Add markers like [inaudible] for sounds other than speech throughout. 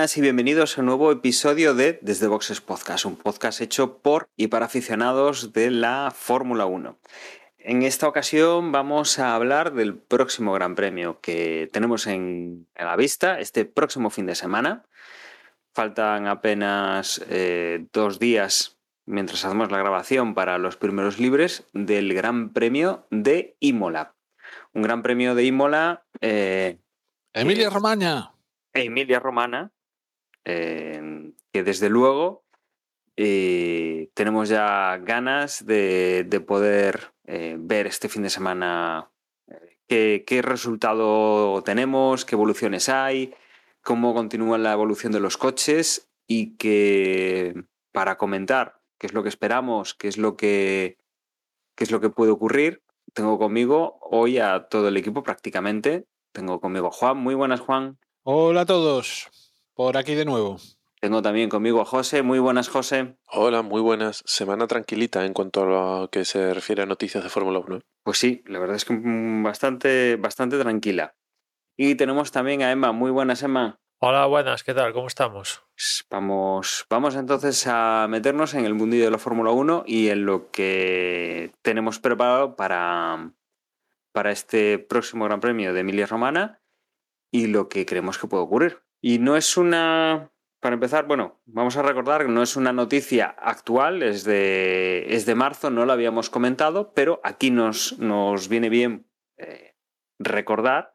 buenas y bienvenidos a un nuevo episodio de Desde Boxes Podcast, un podcast hecho por y para aficionados de la Fórmula 1. En esta ocasión vamos a hablar del próximo Gran Premio que tenemos en, la vista este próximo fin de semana. Faltan apenas eh, dos días mientras hacemos la grabación para los primeros libres del Gran Premio de Imola. Un Gran Premio de Imola. Eh, Emilia Romagna. Emilia Romana, eh, que desde luego eh, tenemos ya ganas de, de poder eh, ver este fin de semana qué, qué, resultado tenemos, qué evoluciones hay, cómo continúa la evolución de los coches y que para comentar qué es lo que esperamos, qué es lo que, qué es lo que puede ocurrir, tengo conmigo hoy a todo el equipo prácticamente. Tengo conmigo a Juan. Muy buenas, Juan. Hola a todos, por aquí de nuevo. Tengo también conmigo a José. Muy buenas, José. Hola, muy buenas. Semana tranquilita en cuanto a lo que se refiere a noticias de Fórmula 1. Pues sí, la verdad es que bastante, bastante tranquila. Y tenemos también a Emma. Muy buenas, Emma. Hola, buenas, ¿qué tal? ¿Cómo estamos? Vamos, vamos entonces a meternos en el mundillo de la Fórmula 1 y en lo que tenemos preparado para, para este próximo Gran Premio de Emilia Romana y lo que creemos que puede ocurrir. Y no es una, para empezar, bueno, vamos a recordar que no es una noticia actual, es de, es de marzo, no lo habíamos comentado, pero aquí nos, nos viene bien eh, recordar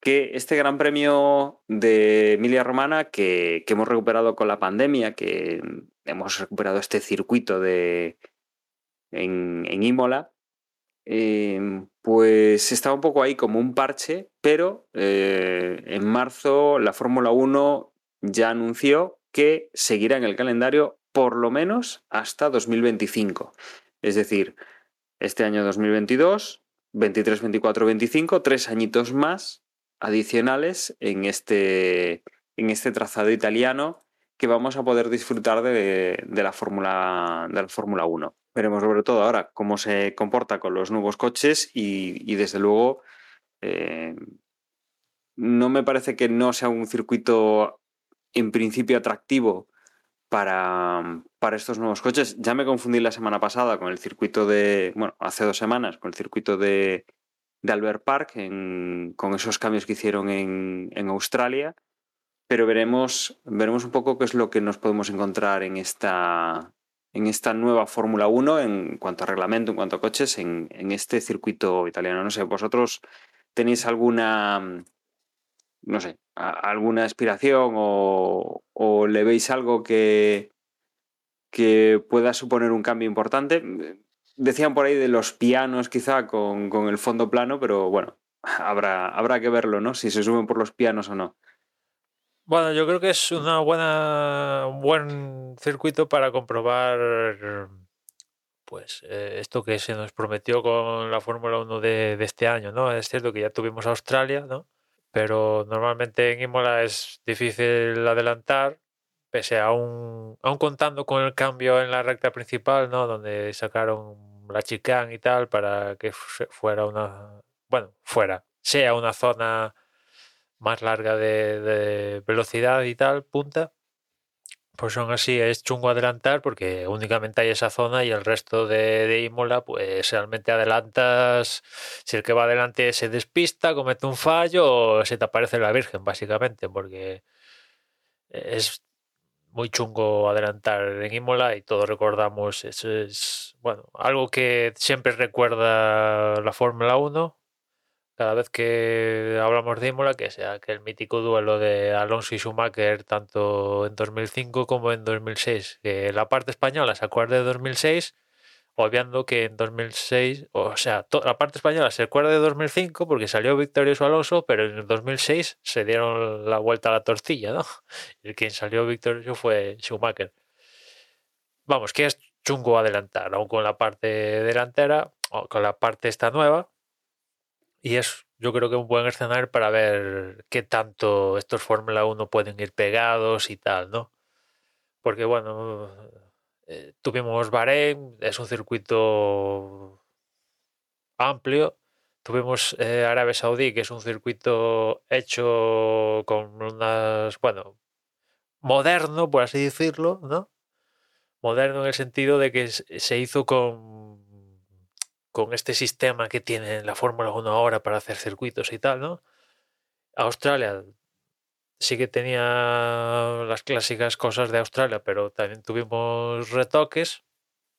que este Gran Premio de Emilia Romana que, que, hemos recuperado con la pandemia, que hemos recuperado este circuito de, en, en Imola, eh, pues estaba un poco ahí como un parche, pero eh, en marzo la Fórmula 1 ya anunció que seguirá en el calendario por lo menos hasta 2025. Es decir, este año 2022, 23, 24, 25, tres añitos más adicionales en este, en este trazado italiano que vamos a poder disfrutar de, de la Fórmula 1. Veremos sobre todo ahora cómo se comporta con los nuevos coches y, desde luego eh, no me parece que no sea un circuito en principio atractivo para, para, estos nuevos coches. Ya me confundí la semana pasada con el circuito de, bueno, hace dos semanas, con el circuito de, de Albert Park, con esos cambios que hicieron en, en Australia pero veremos, veremos un poco qué es lo que nos podemos encontrar en esta, en esta nueva Fórmula 1 en cuanto a reglamento, en cuanto a coches, en, en, este circuito italiano. No sé, vosotros tenéis alguna, no sé, alguna aspiración o, o le veis algo que, que pueda suponer un cambio importante. Decían por ahí de los pianos quizá con, con el fondo plano, pero bueno, habrá, habrá que verlo, ¿no? Si se suben por los pianos o no. Bueno, yo creo que es una buena, un buen circuito para comprobar pues eh, esto que se nos prometió con la Fórmula 1 de, este año, ¿no? Es cierto que ya tuvimos Australia, ¿no? Pero normalmente en Imola es difícil adelantar, pese a un, aún contando con el cambio en la recta principal, ¿no? Donde sacaron la chicane y tal para que fuera una, bueno, fuera, sea una zona más larga de, velocidad y tal, punta, pues aún así es chungo adelantar porque únicamente hay esa zona y el resto de, de Imola, pues realmente adelantas, si el que va adelante se despista, comete un fallo o se te aparece la Virgen, básicamente, porque es muy chungo adelantar en Imola y todos recordamos, eso es, bueno, algo que siempre recuerda la Fórmula 1, cada vez que hablamos de Imola, que sea aquel mítico duelo de Alonso y Schumacher, tanto en 2005 como en 2006. Que la parte española se acuerde de 2006, obviando que en 2006, o sea, la parte española se acuerda de 2005 porque salió victorioso Alonso, pero en 2006 se dieron la vuelta a la tortilla, ¿no? [laughs] Y quien salió victorioso fue Schumacher. Vamos, que es chungo adelantar, aún con la parte delantera, o con la parte esta nueva, Y es, yo creo que un buen escenario para ver qué tanto estos Fórmula 1 pueden ir pegados y tal, ¿no? Porque, bueno, eh, tuvimos Bahrein, es un circuito amplio. Tuvimos eh, Arabia Saudí, que es un circuito hecho con unas, bueno, moderno, por así decirlo, ¿no? Moderno en el sentido de que se hizo con, con este sistema que tiene la Fórmula 1 ahora para hacer circuitos y tal, ¿no? Australia sí que tenía las clásicas cosas de Australia, pero también tuvimos retoques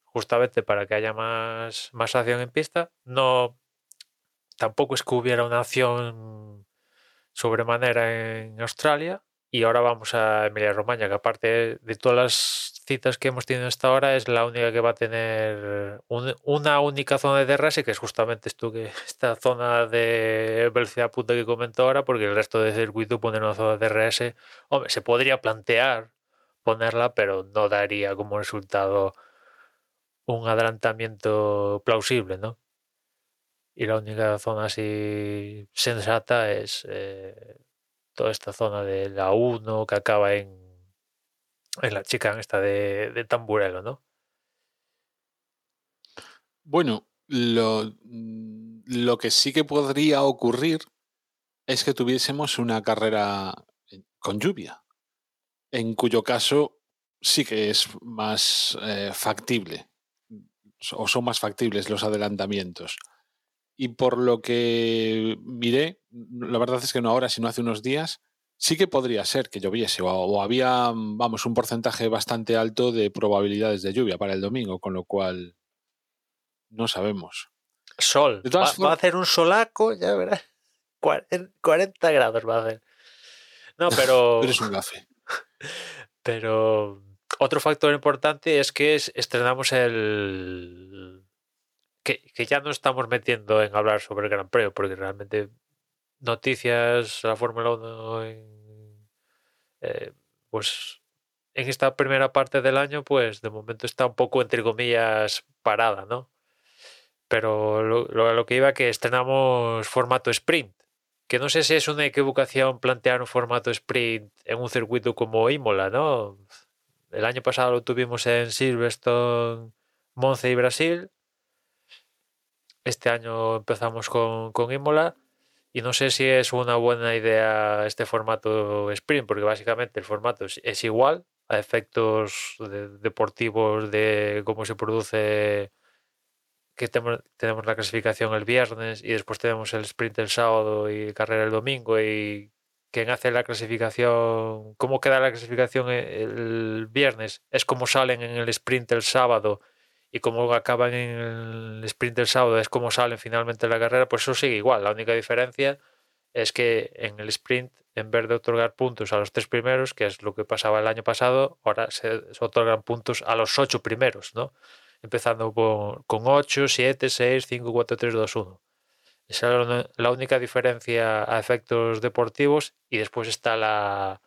justamente para que haya más, más acción en pista. No, tampoco es que hubiera una acción sobremanera en Australia. Y ahora vamos a Emilia Romagna, que aparte de todas las que hemos tenido hasta ahora, es la única que va a tener una única zona de DRS, que es justamente esto que [laughs] esta zona de velocidad punta que comento ahora, porque el resto del circuito poner una zona de DRS, hombre, se podría plantear ponerla, pero no daría como resultado un adelantamiento plausible, ¿no? Y la única zona así sensata es eh, toda esta zona de la 1 que acaba en, en la chica esta de, de ¿no? Bueno, lo, lo que sí que podría ocurrir es que tuviésemos una carrera con lluvia, en cuyo caso sí que es más eh, factible o son más factibles los adelantamientos. Y por lo que miré, la verdad es que no ahora, sino hace unos días, sí que podría ser que lloviese o, o, había, vamos, un porcentaje bastante alto de probabilidades de lluvia para el domingo, con lo cual no sabemos. Sol. Va, formas... va, a hacer un solaco, ya verás. 40 grados va a hacer. No, [laughs] pero... Eres un gafe. [laughs] Pero otro factor importante es que estrenamos el... Que, que, ya no estamos metiendo en hablar sobre el Gran Premio, porque realmente noticias, la Fórmula 1, en, eh, pues en esta primera parte del año, pues de momento está un poco, entre comillas, parada, ¿no? Pero lo, lo, lo que iba que estrenamos formato sprint, que no sé si es una equivocación plantear un formato sprint en un circuito como Imola, ¿no? El año pasado lo tuvimos en Silverstone, Monza y Brasil. Este año empezamos con, con Imola. Y no sé si es una buena idea este formato sprint, porque básicamente el formato es, igual a efectos de, deportivos de cómo se produce, que tenemos, tenemos la clasificación el viernes y después tenemos el sprint el sábado y carrera el domingo. Y quien hace la clasificación, cómo queda la clasificación el viernes, es como salen en el sprint el sábado y como acaban en el sprint del sábado, es como salen finalmente la carrera, pues eso sigue igual. La única diferencia es que en el sprint, en vez de otorgar puntos a los tres primeros, que es lo que pasaba el año pasado, ahora se otorgan puntos a los ocho primeros, ¿no? Empezando con, con 8, 7, 6, 5, 4, 3, 2, 1. Esa es la única diferencia a efectos deportivos y después está la,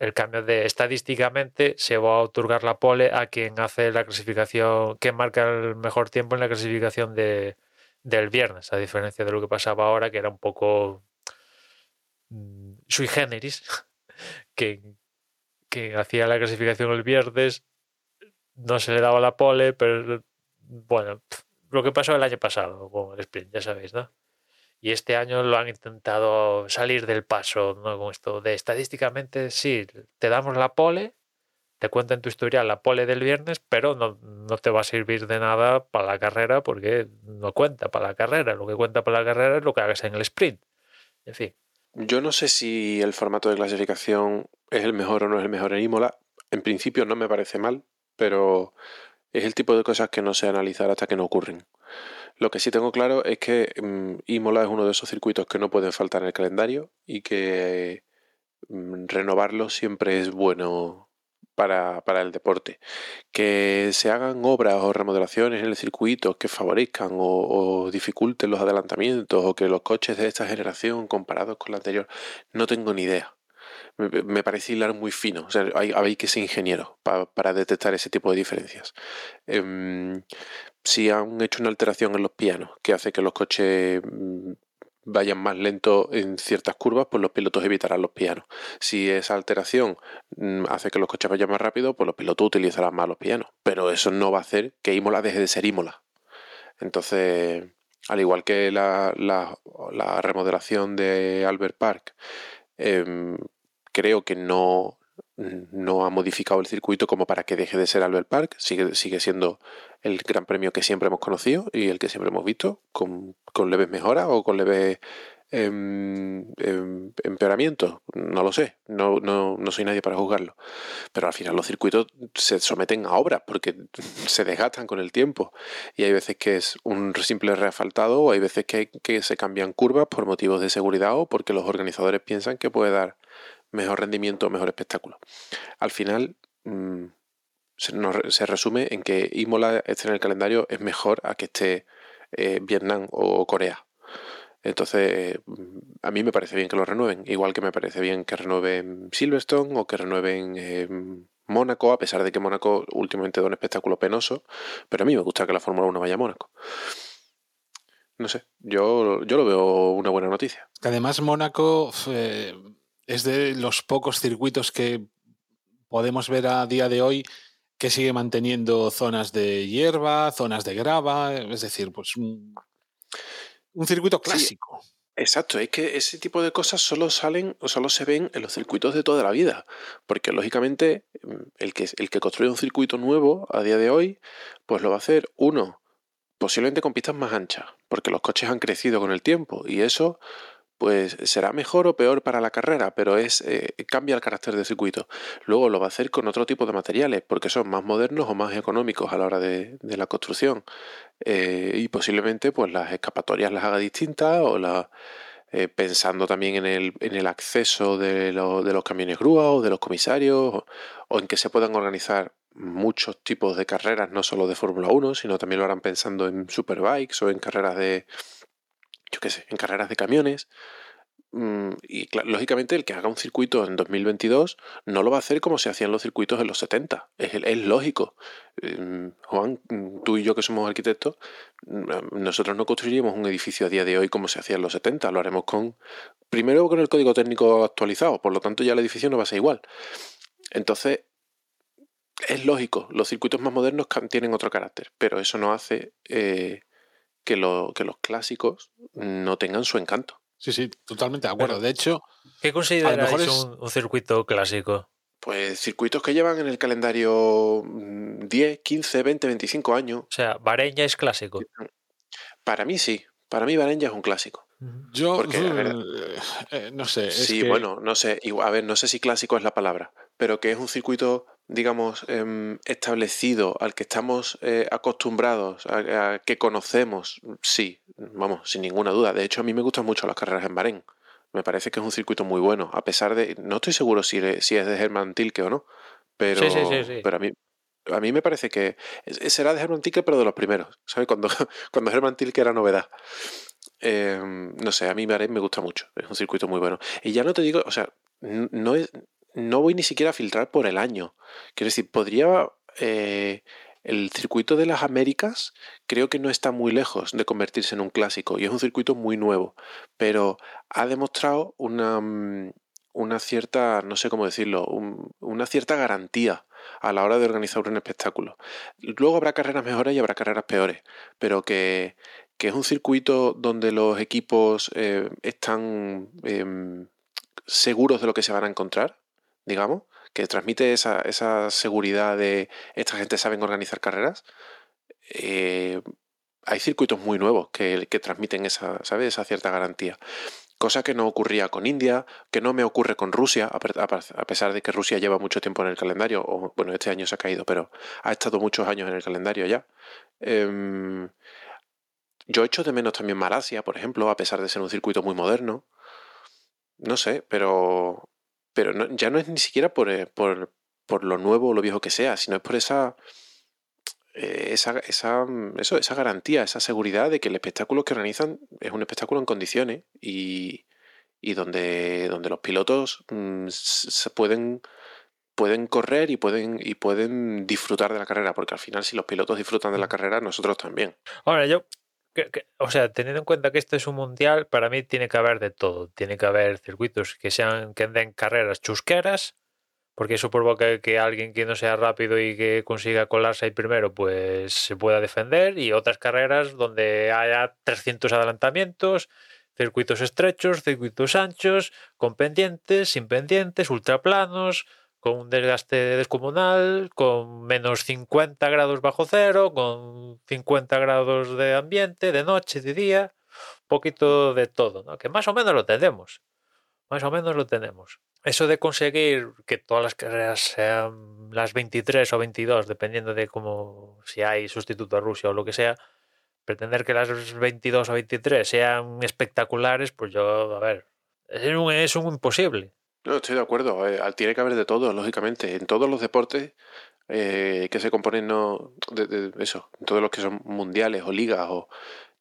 el cambio de estadísticamente se va a otorgar la pole a quien hace la clasificación, que marca el mejor tiempo en la clasificación de, del viernes, a diferencia de lo que pasaba ahora, que era un poco mm, sui generis, [laughs] que, que hacía la clasificación el viernes, no se le daba la pole, pero bueno, lo que pasó el año pasado con el sprint, ya sabéis, ¿no? Y este año lo han intentado salir del paso, ¿no? Con esto de estadísticamente, sí, te damos la pole, te cuenta en tu historial la pole del viernes, pero no, no, te va a servir de nada para la carrera porque no cuenta para la carrera. Lo que cuenta para la carrera es lo que hagas en el sprint. En fin. Yo no sé si el formato de clasificación es el mejor o no es el mejor en Imola. En principio no me parece mal, pero es el tipo de cosas que no sé analizar hasta que no ocurren. Lo que sí tengo claro es que um, Imola es uno de esos circuitos que no pueden faltar en el calendario y que um, renovarlo siempre es bueno para, para, el deporte. Que se hagan obras o remodelaciones en el circuito que favorezcan o, dificulten los adelantamientos o que los coches de esta generación comparados con la anterior, no tengo ni idea. Me, parece hilar muy fino. O sea, hay, que ser ingeniero para, detectar ese tipo de diferencias. Um, si han hecho una alteración en los pianos que hace que los coches vayan más lento en ciertas curvas, pues los pilotos evitarán los pianos. Si esa alteración mm, hace que los coches vayan más rápido, pues los pilotos utilizarán más los pianos. Pero eso no va a hacer que Imola deje de ser Imola. Entonces, al igual que la remodelación de Albert Park, em, creo que no, no ha modificado el circuito como para que deje de ser Albert Park. Sigue, sigue siendo el gran premio que siempre hemos conocido y el que siempre hemos visto, con, con leves mejoras o con leves em, em, empeoramientos. No lo sé, no, no, no soy nadie para juzgarlo. Pero al final los circuitos se someten a obras porque [laughs] se desgastan con el tiempo. Y hay veces que es un simple reasfaltado o hay veces que, se cambian curvas por motivos de seguridad o porque los organizadores piensan que puede dar mejor rendimiento mejor espectáculo. Al final mm, se, nos se resume en que Imola esté en el calendario es mejor a que esté eh, Vietnam o Corea. Entonces, mm, a mí me parece bien que lo renueven, igual que me parece bien que renueven Silverstone o que renueven eh, Mónaco, a pesar de que Mónaco últimamente da un espectáculo penoso, pero a mí me gusta que la Fórmula 1 vaya a Mónaco. No sé, yo, yo lo veo una buena noticia. Además, Mónaco eh, es de los pocos circuitos que podemos ver a día de hoy que sigue manteniendo zonas de hierba, zonas de grava, es decir, pues un, un circuito Sí. clásico. Exacto, es que ese tipo de cosas solo salen o solo se ven en los circuitos de toda la vida. Porque lógicamente mm, el que, el que construye un circuito nuevo a día de hoy, pues lo va a hacer uno, posiblemente con pistas más anchas, porque los coches han crecido con el tiempo y eso pues será mejor o peor para la carrera, pero es eh, cambia el carácter del circuito. Luego lo va a hacer con otro tipo de materiales, porque son más modernos o más económicos a la hora de, de la construcción. Eh, y posiblemente pues las escapatorias las haga distintas o la, eh, pensando también en el, en el acceso de, de los camiones grúa o de los comisarios o, o en que se puedan organizar muchos tipos de carreras, no solo de Fórmula 1, sino también lo harán pensando en superbikes o en carreras de, yo qué sé, en carreras de camiones. Mm, Y lógicamente el que haga un circuito en 2022 no lo va a hacer como se hacían los circuitos en los 70. Es, lógico. Em, Juan, mm, tú y yo que somos arquitectos, mm, nosotros no construiríamos un edificio a día de hoy como se hacía en los 70. Lo haremos con, primero con el código técnico actualizado, por lo tanto ya el edificio no va a ser igual. Entonces, es lógico, los circuitos más modernos tienen otro carácter, pero eso no hace eh, que, lo- que los clásicos no tengan su encanto. Sí, sí, totalmente de acuerdo. Pero- De hecho, ¿Qué consideráis mejor es- un, un circuito clásico? Pues circuitos que llevan en el calendario mm, 10, 15, 20, 25 años. O sea, Bahrein ya es clásico. Para mí sí, para mí Bahrein ya es un clásico. yo Porque, a ver, eh, no sé. es sí, que- bueno, no sé, a ver, no sé si clásico es la palabra, pero que es un circuito, digamos, em, establecido, al que estamos eh, acostumbrados, a, a que conocemos, sí, vamos, sin ninguna duda. De hecho, a mí me gustan mucho las carreras en Bahrein. Me parece que es un circuito muy bueno, a pesar de, no estoy seguro si, si es de Herman Tilke o no, pero, Sí, sí, sí, pero a mí, a mí me parece que será de Herman Tilke, pero de los primeros, ¿sabes? Cuando, [laughs] cuando Herman Tilke era novedad. Eh, no sé, a mí Bahrein me gusta mucho, es un circuito muy bueno. Y ya no te digo, o sea, no, es, no voy ni siquiera a filtrar por el año. Quiero decir, podría... eh, el circuito de las Américas creo que no está muy lejos de convertirse en un clásico y es un circuito muy nuevo, pero ha demostrado una, mm, una cierta, no sé cómo decirlo, un- una cierta garantía a la hora de organizar un espectáculo. Luego habrá carreras mejores y habrá carreras peores, pero que, que es un circuito donde los equipos eh, están em, seguros de lo que se van a encontrar, digamos, que transmite esa, esa seguridad de esta gente saben organizar carreras. eh, hay circuitos muy nuevos que, que transmiten esa, ¿sabes? esa cierta garantía. Cosa que no ocurría con India, que no me ocurre con Rusia, a pe- a pe- a pesar de que Rusia lleva mucho tiempo en el calendario, o bueno, este año se ha caído, pero ha estado muchos años en el calendario ya. Em, yo echo de menos también Malasia, por ejemplo, a pesar de ser un circuito muy moderno. No sé, pero, pero no- ya no es ni siquiera por, eh, por, por lo nuevo o lo viejo que sea, sino es por esa, eh, esa, esa, mm, eso, esa garantía, esa seguridad de que el espectáculo que organizan es un espectáculo en condiciones y, y donde, donde los pilotos mm, se pueden, pueden correr y pueden, y pueden disfrutar de la carrera, porque al final si los pilotos disfrutan de la carrera, nosotros también. Ahora, yo o sea, teniendo en cuenta que este es un mundial, para mí tiene que haber de todo. Tiene que haber circuitos que sean que den carreras chusqueras, porque eso provoca que alguien que no sea rápido y que consiga colarse ahí primero, pues se pueda defender, y otras carreras donde haya 300 adelantamientos, circuitos estrechos, circuitos anchos, con pendientes, sin pendientes, ultraplanos, con un desgaste descomunal, con menos 50 grados bajo cero, con 50 grados de ambiente, de noche, de día, un poquito de todo, ¿no? que más o menos lo tenemos. Más o menos lo tenemos. Eso de conseguir que todas las carreras sean las 23 o 22, dependiendo de cómo, si hay sustituto a Rusia o lo que sea, pretender que las 22 o 23 sean espectaculares, pues yo, a ver, es un, es un imposible. No, estoy de acuerdo. eh, tiene que haber de todo, lógicamente. En todos los deportes eh, que se componen, no, de, de eso, en todos los que son mundiales o ligas, o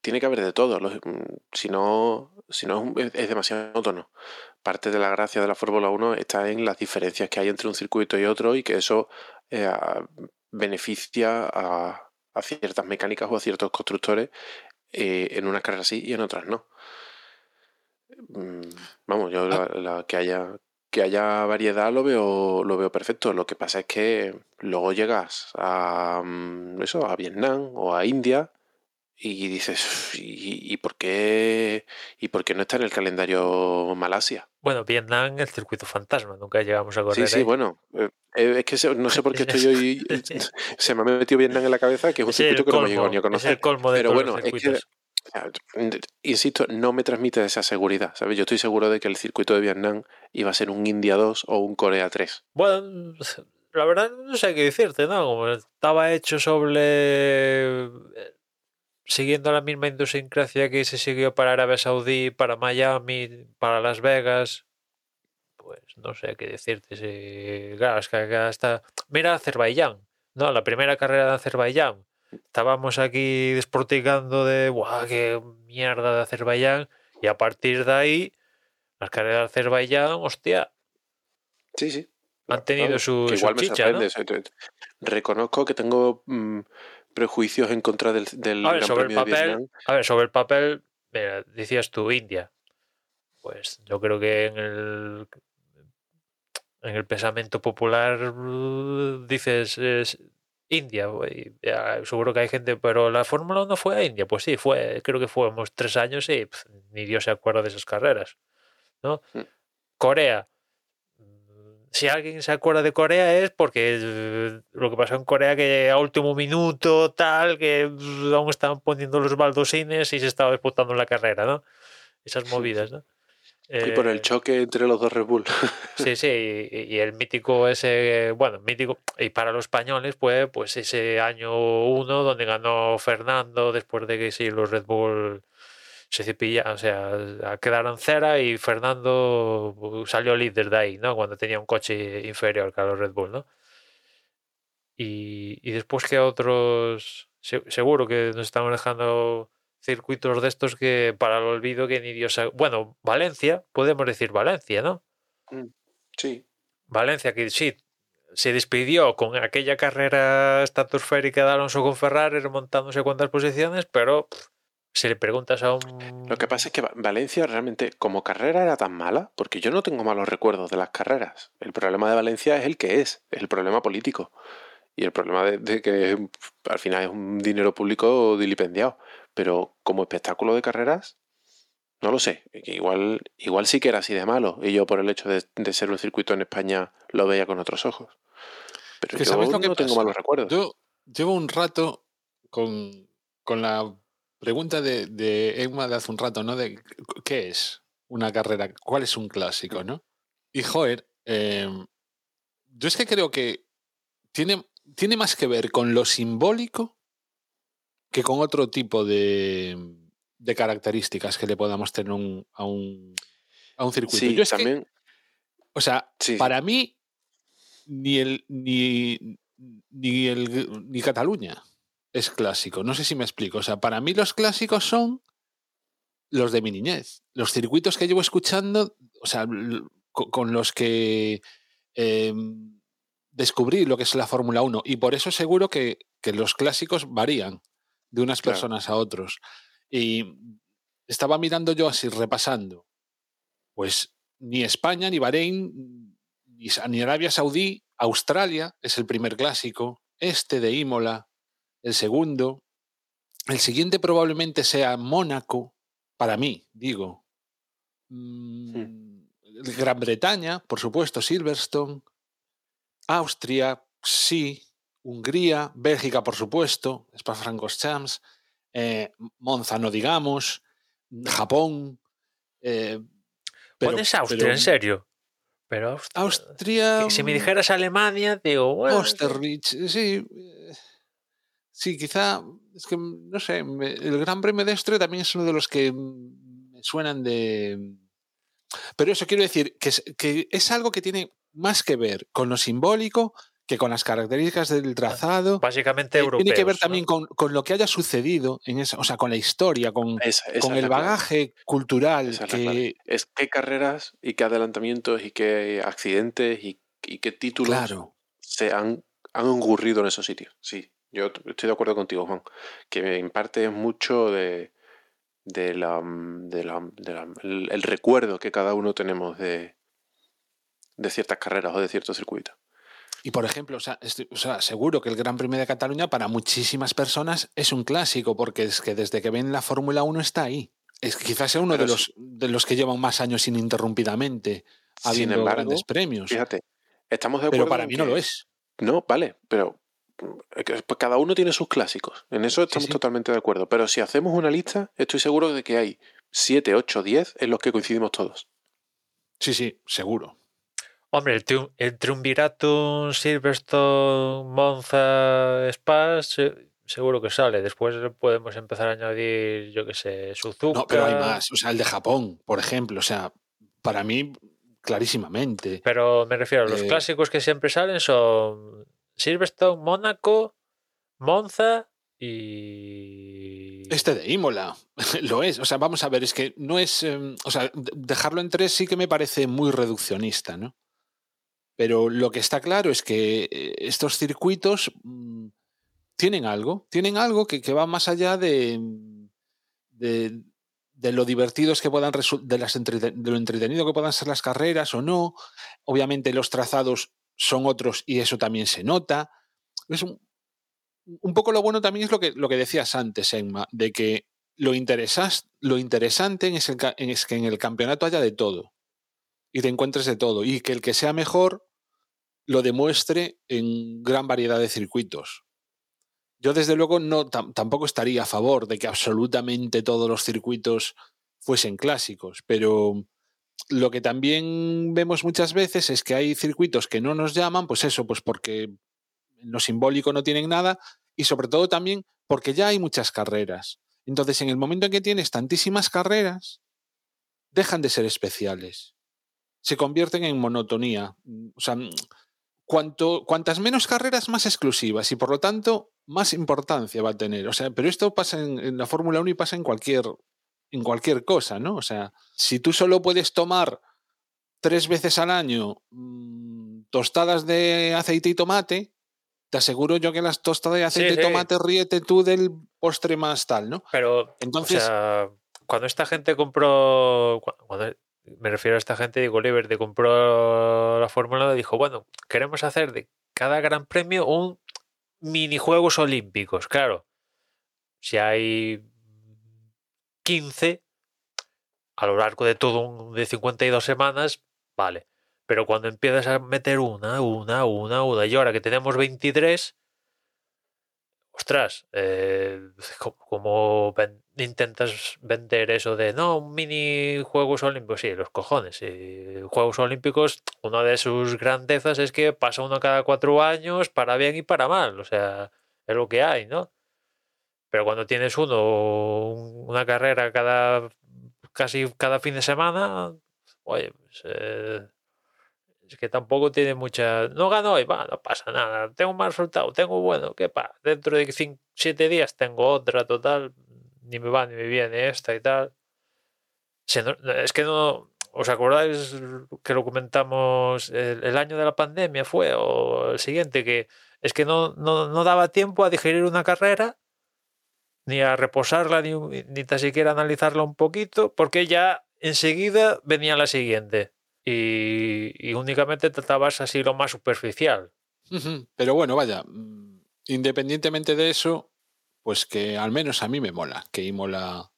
tiene que haber de todo. lógi- mm, Si no, si no es demasiado monótono. Parte de la gracia de la Fórmula 1 está en las diferencias que hay entre un circuito y otro y que eso eh, a- beneficia a, a ciertas mecánicas o a ciertos constructores en unas carreras sí y en otras no. Mm, Vamos, yo la, la- que haya que haya variedad lo veo lo veo perfecto. Lo que pasa es que luego llegas a mm, eso, a Vietnam o a India y dices ¿y, y por qué y por qué no está en el calendario Malasia? Bueno, Vietnam, el circuito fantasma, nunca llegamos a correr. Sí, sí, ahí. bueno, eh, eh, es que no sé por qué estoy hoy [laughs] [laughs] se me ha metido Vietnam en la cabeza que es un Es circuito que no me colmo, ni a es conocer. el colmo de Pero todos bueno, los es que Insisto, no me transmite esa seguridad, ¿sabes? Yo estoy seguro de que el circuito de Vietnam iba a ser un India 2 o un Corea 3. Bueno, la verdad no sé qué decirte, ¿no? Como estaba hecho sobre... eh, Siguiendo la misma idiosincrasia que se siguió para Arabia Saudí, para Miami, para Las Vegas, pues no sé qué decirte. Si, está... Mira Azerbaiyán, ¿no? La primera carrera de Azerbaiyán. Estábamos aquí desporticando de, ¡guau, qué mierda de Azerbaiyán! Y a partir de ahí, las carreras de Azerbaiyán, hostia, Sí, sí. han tenido Vamos, su, que su igual te- Reconozco que tengo mm, prejuicios en contra del, del A ver, sobre el papel, a ver, sobre el papel, mira, decías tú India. Pues yo creo que en el en el pensamiento popular uh, dices es India, ya, seguro que hay gente, pero la Fórmula 1 fue a India, pues sí, fue, creo que fuimos tres años y pf, ni Dios se acuerda de esas carreras, ¿no? Mm. Corea. Si alguien se acuerda de Corea es porque lo que pasó en Corea que a último minuto, tal, que aún estaban poniendo los baldosines y se estaba disputando la carrera, ¿no? Esas movidas, ¿no? Y por el Eh, choque entre los dos Red Bull. [laughs] Sí, sí, y, y el mítico ese, bueno, mítico, y para los españoles fue pues ese año uno donde ganó Fernando después de que sí, los Red Bull se cepillaron, o sea, quedaron cera y Fernando pues, salió líder de ahí, ¿no? Cuando tenía un coche inferior que a los Red Bull, ¿no? Y, y después que otros, se- seguro que nos estamos dejando circuitos de estos que para el olvido que ni Dios... Bueno, Valencia, podemos decir Valencia, ¿no? Sí. Valencia, que sí, se despidió con aquella carrera estratosférica de Alonso con Ferrari, remontándose cuantas posiciones, pero pff, si le preguntas a un. Lo que pasa es que Va- Valencia realmente como carrera era tan mala, porque yo no tengo malos recuerdos de las carreras. El problema de Valencia es el que es, es el problema político. Y el problema de, de que al final es un dinero público dilipendiado. Pero como espectáculo de carreras, no lo sé. que Igual, igual sí que era así de malo. Y yo por el hecho de, de ser un circuito en España lo veía con otros ojos. Pero Que yo ¿sabes lo que no tengo malos recuerdos. Yo llevo un rato con, con la pregunta de, de Emma de hace un rato, ¿no? De qué es una carrera, cuál es un clásico, ¿no? Y joder, eh, yo es que creo que tiene, tiene más que ver con lo simbólico que con otro tipo de, de características que le podamos tener un- a, un, a un circuito. sí, Yo es que- también. o sea, Sí, para mí, ni el ni, ni el ni Cataluña es clásico. No sé si me explico. O sea, para mí los clásicos son los de mi niñez. Los circuitos que llevo escuchando, o sea, con, los que eh, descubrí lo que es la Fórmula 1. Y por eso seguro que, que los clásicos varían de unas Claro. personas a otros. Y estaba mirando yo así, repasando. Pues ni España, ni Bahrein, ni, ni Arabia Saudí, Australia es el primer clásico, este de Imola, el segundo. El siguiente probablemente sea Mónaco, para mí, digo. Mm, Gran Bretaña, por supuesto, Silverstone. Austria, sí. Hungría, Bélgica, por supuesto, Spa-Francorchamps, eh, Monza, no digamos, Japón. Eh, pero, ¿Pones Austria, pero- en serio? Pero Aust- Austria. si me dijeras Alemania, digo, bueno. Austerlitz, sí. eh, Sí, quizá. Es que, no sé, me- el Gran Premio de Austria también es uno de los que mm, me suenan de. Pero eso quiero decir, que es, que es algo que tiene más que ver con lo simbólico que con las características del trazado. Básicamente Eh, europeos. tiene que ver ¿no? también con, con lo que haya sucedido en esa, o sea, con la historia, con, Esa- esa con el clave. bagaje cultural Esa que. Es qué carreras y qué adelantamientos y qué accidentes y, y qué títulos Claro. se han, han ocurrido en esos sitios. Sí, yo estoy de acuerdo contigo, Juan. Que en parte es mucho de, de la, de la- de la- el, el recuerdo que cada uno tenemos de, de ciertas carreras o de ciertos circuitos. Y por ejemplo, o sea, estoy- o sea, seguro que el Gran Premio de Cataluña para muchísimas personas es un clásico, porque es que desde que ven la Fórmula 1 está ahí. Es que quizás sea uno Pero de los, de los que llevan más años ininterrumpidamente Sin habiendo embargo, grandes premios. fíjate, estamos de acuerdo. Pero para mí no lo es. No, vale, pero que- pues cada uno tiene sus clásicos. En eso estamos sí. totalmente de acuerdo. Pero si hacemos una lista, estoy seguro de que hay 7, 8, 10 en los que coincidimos todos. Sí, sí, seguro. Hombre, el, triun- el Triunviratum, Silverstone, Monza, Spa, se- seguro que sale. Después podemos empezar a añadir, yo qué sé, Suzuka. No, pero hay más. O sea, el de Japón, por ejemplo. O sea, para mí, clarísimamente. Pero me refiero, los Eh, clásicos que siempre salen son Silverstone, Mónaco, Monza y... Este de Imola [laughs] lo es. O sea, vamos a ver, es que no es. em, o sea, de- dejarlo en tres sí que me parece muy reduccionista, ¿no? Pero lo que está claro es que eh, estos circuitos mm, tienen algo, tienen algo que, va más allá de, de, de lo divertidos que puedan de, las de lo entretenido que puedan ser las carreras o no. Obviamente los trazados son otros y eso también se nota. Es un, un poco lo bueno también es lo que, lo que decías antes, Emma, de que lo, interesas, lo interesante es, es que en el campeonato haya de todo y te encuentres de todo y que el que sea mejor lo demuestre en gran variedad de circuitos. Yo desde luego no tam- tampoco estaría a favor de que absolutamente todos los circuitos fuesen clásicos, pero lo que también vemos muchas veces es que hay circuitos que no nos llaman, pues eso, pues porque en lo simbólico no tienen nada y sobre todo también porque ya hay muchas carreras. Entonces, en el momento en que tienes tantísimas carreras, dejan de ser especiales. Se convierten en monotonía. O sea, cuanto, cuantas menos carreras, más exclusivas y por lo tanto, más importancia va a tener. O sea, pero esto pasa en, en la Fórmula 1 y pasa en cualquier, en cualquier cosa, ¿no? O sea, si tú solo puedes tomar tres veces al año mm, tostadas de aceite y tomate, te aseguro yo que las tostadas de aceite sí. y tomate ríete tú del postre más tal, ¿no? Pero, Entonces- o sea, cuando esta gente compró, cuando me refiero a esta gente, digo, Liberty compró la Fórmula 1, dijo, bueno, queremos hacer de cada gran premio un minijuegos olímpicos. Claro, si hay 15 a lo largo de todo un, de 52 semanas, vale. Pero cuando empiezas a meter una, una, una, una, y ahora que tenemos 23, ostras, eh, ven- intentas vender eso de no, un mini Juegos Olímpicos, sí, los cojones. Juegos Olímpicos, una de sus grandezas es que pasa uno cada cuatro años para bien y para mal, o sea, es lo que hay, ¿no? Pero cuando tienes uno, un- una carrera cada casi cada fin de semana, oye, pues, eh, es que tampoco tiene mucha. No ganó hoy, va, no pasa nada. Tengo mal resultado, tengo bueno, ¿qué pasa? Dentro de 7 días tengo otra total, ni me va ni me viene esta y tal. No- es que no. ¿Os acordáis que lo comentamos el, el año de la pandemia fue o el siguiente? Que es que no, no, no daba tiempo a digerir una carrera ni a reposarla, ni, ni tan siquiera analizarla un poquito, porque ya enseguida venía la siguiente. Y, únicamente tratabas así lo más superficial. Pero bueno, vaya, mm, independientemente de eso, pues que al menos a mí me mola que Imola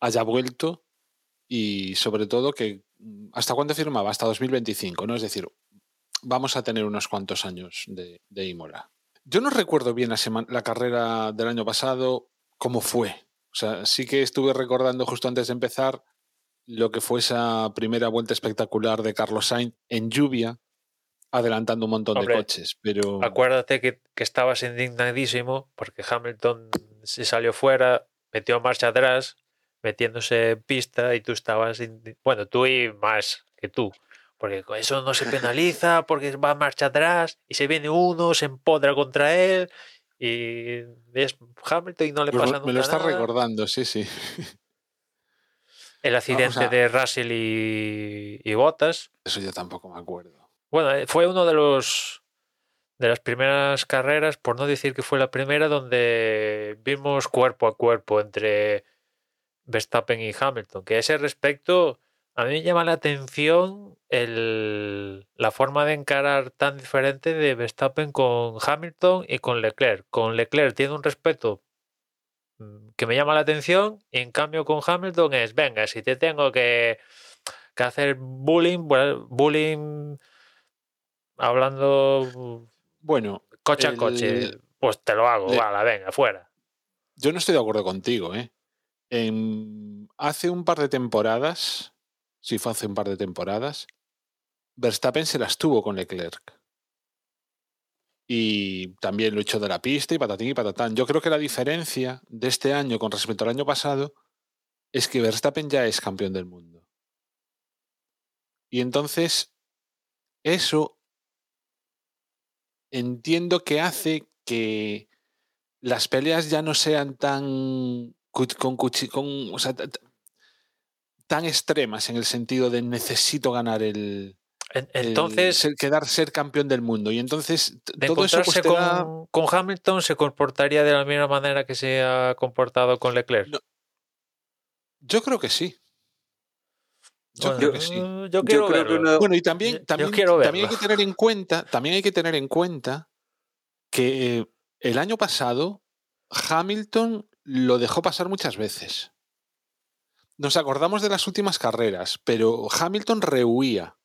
haya vuelto y sobre todo que mm, hasta cuándo firmaba, hasta 2025, ¿no? Es decir, vamos a tener unos cuantos años de, Imola. Yo no recuerdo bien la, la carrera del año pasado, cómo fue. O sea, sí que estuve recordando justo antes de empezar lo que fue esa primera vuelta espectacular de Carlos Sainz en lluvia, adelantando un montón Hombre, de coches. Pero Acuérdate que, que estabas indignadísimo porque Hamilton se salió fuera, metió marcha atrás, metiéndose en pista y tú estabas, bueno, tú y más que tú, porque con eso no se penaliza, porque va marcha atrás y se viene uno, se empodra contra él y es Hamilton y no le Pues pasa me nunca lo está nada. recordando, sí, sí. [laughs] El accidente a- de Russell y, y Bottas. Eso yo tampoco me acuerdo. Bueno, eh, fue uno de los de las primeras carreras, por no decir que fue la primera, donde vimos cuerpo a cuerpo entre Verstappen y Hamilton. Que a ese respecto, a mí me llama la atención el, la forma de encarar tan diferente de Verstappen con Hamilton y con Leclerc. Con Leclerc tiene un respeto que me llama la atención, y en cambio con Hamilton es, venga, si te tengo que, que hacer bullying, bueno, bullying hablando Bueno, coche a coche, pues te lo hago, le- vale, venga, fuera. yo no estoy de acuerdo contigo, ¿eh? En- hace un par de temporadas, sí fue hace un par de temporadas, Verstappen se las tuvo con Leclerc. Y también lo echó de la pista y patatín y patatán. Yo creo que la diferencia de este año con respecto al año pasado es que Verstappen ya es campeón del mundo. Y entonces, eso entiendo que hace que las peleas ya no sean tan con, con- o sea, tan extremas en el sentido de necesito ganar el, El Entonces, quedar ser campeón del mundo y entonces de todo eso pues da- con, con Hamilton, se comportaría de la misma manera que se ha comportado con Leclerc. No, yo creo que sí yo Bueno, creo que sí eh, Yo quiero creo que verlo. una- Bueno, y Yo- también, yo también, hay que tener en cuenta, también hay que tener en cuenta que eh, el año pasado Hamilton lo dejó pasar muchas veces. Nos acordamos de las últimas carreras, pero Hamilton rehuía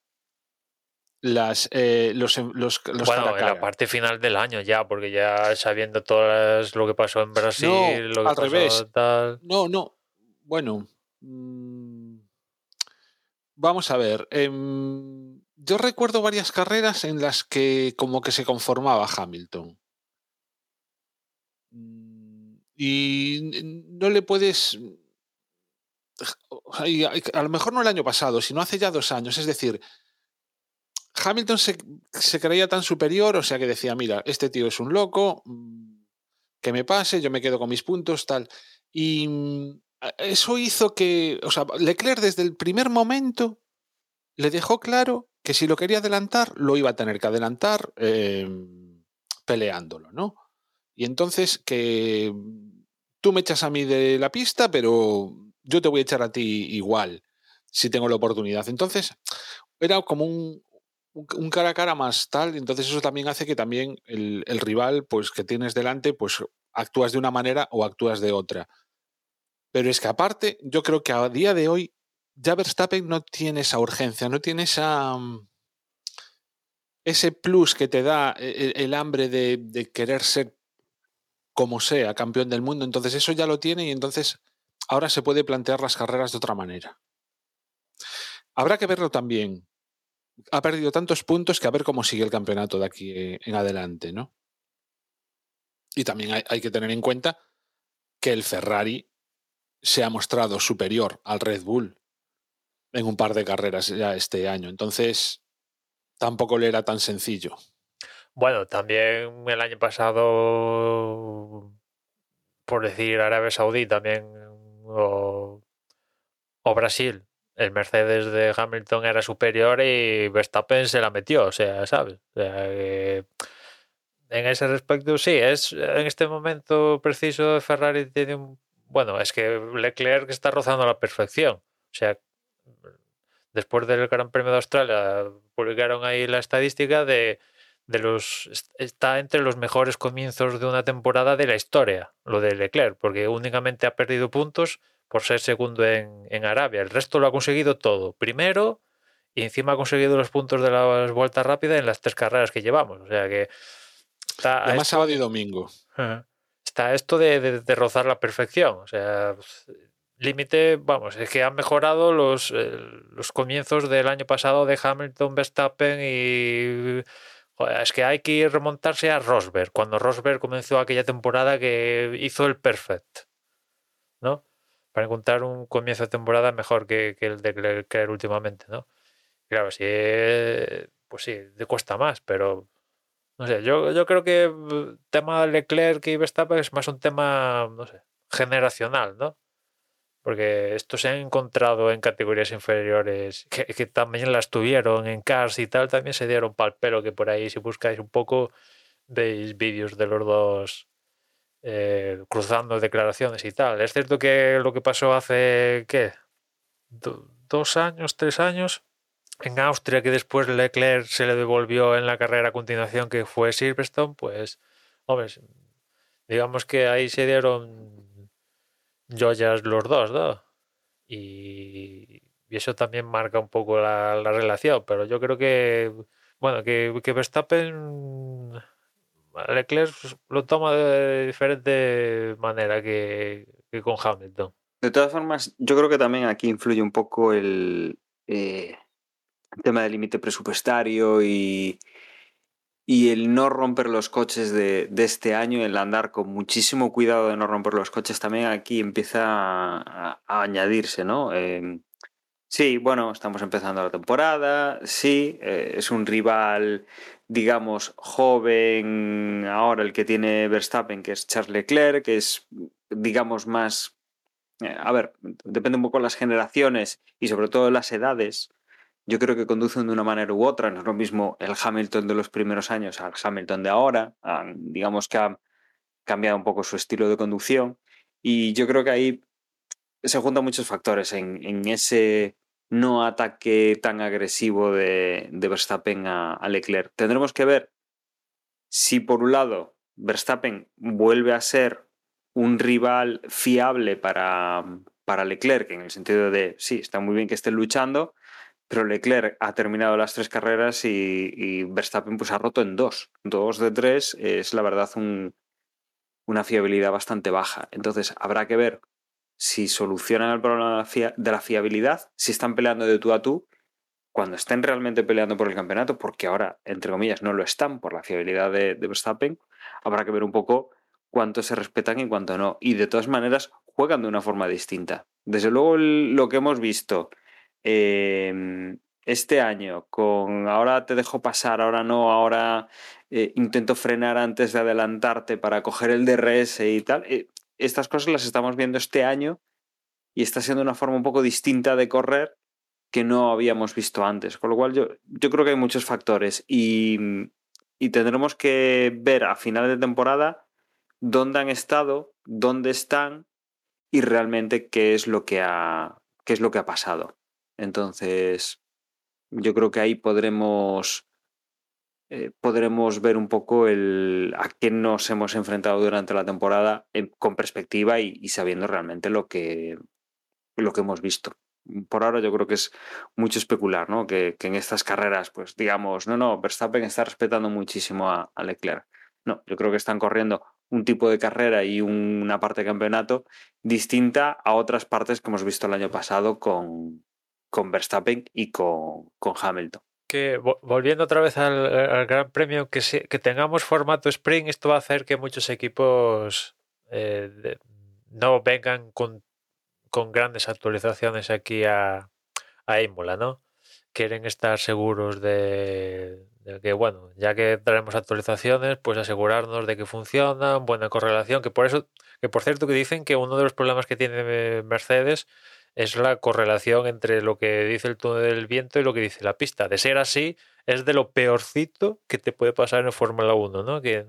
las, eh, los, los, los Bueno, cara en la parte final del año ya, porque ya sabiendo todas lo que pasó en Brasil, lo que al pasó revés. tal. No, no. Bueno. mm, Vamos a ver. em, yo recuerdo varias carreras en las que como que se conformaba Hamilton. Mm, Y no le puedes... a lo mejor no el año pasado, sino hace ya dos años. Es decir, Hamilton se, creía tan superior, o sea que decía, mira, este tío es un loco, mm, que me pase, yo me quedo con mis puntos, tal. Y mm, eso hizo que, o sea, Leclerc desde el primer momento le dejó claro que si lo quería adelantar, lo iba a tener que adelantar eh, peleándolo, ¿no? Y entonces que mm, tú me echas a mí de la pista, pero yo te voy a echar a ti igual, si tengo la oportunidad. Entonces, era como un, un, cara a cara más tal, entonces eso también hace que también el, rival, pues que tienes delante, pues actúas de una manera o actúas de otra. Pero es que aparte, yo creo que a día de hoy ya Verstappen no tiene esa urgencia, no tiene esa mm, ese plus que te da el, el hambre de, de querer ser como sea campeón del mundo. Entonces eso ya lo tiene y entonces ahora se puede plantear las carreras de otra manera. Habrá que verlo también. Ha perdido tantos puntos que a ver cómo sigue el campeonato de aquí eh, en adelante, ¿no? Y también hay, que tener en cuenta que el Ferrari se ha mostrado superior al Red Bull en un par de carreras ya este año. Entonces, tampoco le era tan sencillo. Bueno, también el año pasado, por decir Arabia Saudí también, o Brasil, el Mercedes de Hamilton era superior y Verstappen se la metió, o sea, ¿sabes? En ese respecto, sí, es en este momento preciso Ferrari tiene un... Bueno, es que Leclerc está rozando la perfección. O sea, después del Gran Premio de Australia publicaron ahí la estadística de, de los... Está entre los mejores comienzos de una temporada de la historia, lo de Leclerc, porque únicamente ha perdido puntos por ser segundo en, en Arabia. El resto lo ha conseguido todo. Primero, y encima ha conseguido los puntos de las vueltas rápidas en las tres carreras que llevamos. O sea que está Además, sábado y domingo. Está esto de, de- de rozar la perfección. O sea, pues, límite, vamos, es que han mejorado los, eh, los comienzos del año pasado de Hamilton, Verstappen y... es que hay que remontarse a Rosberg, cuando Rosberg comenzó aquella temporada que hizo el perfect, ¿no? Para encontrar un comienzo de temporada mejor que, que el de Leclerc últimamente, ¿no? Claro, sí, pues sí, le cuesta más, pero no sé, yo, yo creo que el tema Leclerc y Verstappen es más un tema, no sé, generacional, ¿no? Porque estos se han encontrado en categorías inferiores que, que también las tuvieron en Cars y tal, también se dieron pal pelo, que por ahí si buscáis un poco veis vídeos de los dos eh, cruzando declaraciones y tal. Es cierto que lo que pasó hace, ¿qué? Do- dos años, tres años, en Austria, que después Leclerc se le devolvió en la carrera a continuación, que fue Silverstone, pues, hombre, digamos que ahí se dieron joyas los dos, ¿no? Y, eso también marca un poco la, la relación, pero yo creo que, bueno, que Verstappen, Leclerc lo toma de diferente manera que, que con Hamilton. De todas formas, yo creo que también aquí influye un poco el, eh, tema del límite presupuestario y, y el no romper los coches de, de este año, el andar con muchísimo cuidado de no romper los coches, también aquí empieza a, añadirse, ¿no? Sí, bueno, estamos empezando la temporada, sí, eh, es un rival, digamos, joven, ahora el que tiene Verstappen, que es Charles Leclerc, que es, digamos, más eh, a ver, depende un poco de las generaciones y sobre todo de las edades. Yo creo que conducen de una manera u otra. No es lo mismo el Hamilton de los primeros años al Hamilton de ahora. Ah, digamos que ha cambiado un poco su estilo de conducción. Y yo creo que ahí se juntan muchos factores en ese no ataque tan agresivo de, de Verstappen a, Leclerc. Tendremos que ver si por un lado Verstappen vuelve a ser un rival fiable para, para Leclerc, en el sentido de, sí, está muy bien que estén luchando, pero Leclerc ha terminado las tres carreras y, Verstappen pues ha roto en dos. Dos de tres es la verdad un, una fiabilidad bastante baja. Entonces habrá que ver si solucionan el problema de la, fiabilidad, si están peleando de tú a tú, cuando estén realmente peleando por el campeonato, porque ahora, entre comillas, no lo están por la fiabilidad de, Verstappen, habrá que ver un poco cuánto se respetan y cuánto no. Y de todas maneras, juegan de una forma distinta. Desde luego, lo que hemos visto eh, este año, con ahora te dejo pasar, ahora no, ahora eh, intento frenar antes de adelantarte para coger el DRS y tal, eh, estas cosas las estamos viendo este año y está siendo una forma un poco distinta de correr que no habíamos visto antes. Con lo cual, yo, yo creo que hay muchos factores y, y tendremos que ver a final de temporada dónde han estado, dónde están y realmente qué es lo que ha, qué es lo que ha pasado. Entonces, yo creo que ahí podremos, eh, podremos ver un poco el, a qué nos hemos enfrentado durante la temporada en- con perspectiva y, y sabiendo realmente lo que, lo que hemos visto. Por ahora yo creo que es mucho especular, ¿no? Que, que en estas carreras, pues digamos, no, no, Verstappen está respetando muchísimo a, a Leclerc. No, yo creo que están corriendo un tipo de carrera y una parte de campeonato distinta a otras partes que hemos visto el año pasado con, con Verstappen y con, con Hamilton. Volviendo otra vez al, Gran Premio, que, se- que tengamos formato sprint, esto va a hacer que muchos equipos eh, no vengan con, con grandes actualizaciones aquí a, a Imola, ¿no? Quieren estar seguros de, de que, bueno, ya que traemos actualizaciones, pues asegurarnos de que funcionan, buena correlación, que por eso, que por cierto que dicen que uno de los problemas que tiene eh, Mercedes es la correlación entre lo que dice el túnel del viento y lo que dice la pista. De ser así, es de lo peorcito que te puede pasar en Fórmula 1, ¿no? Que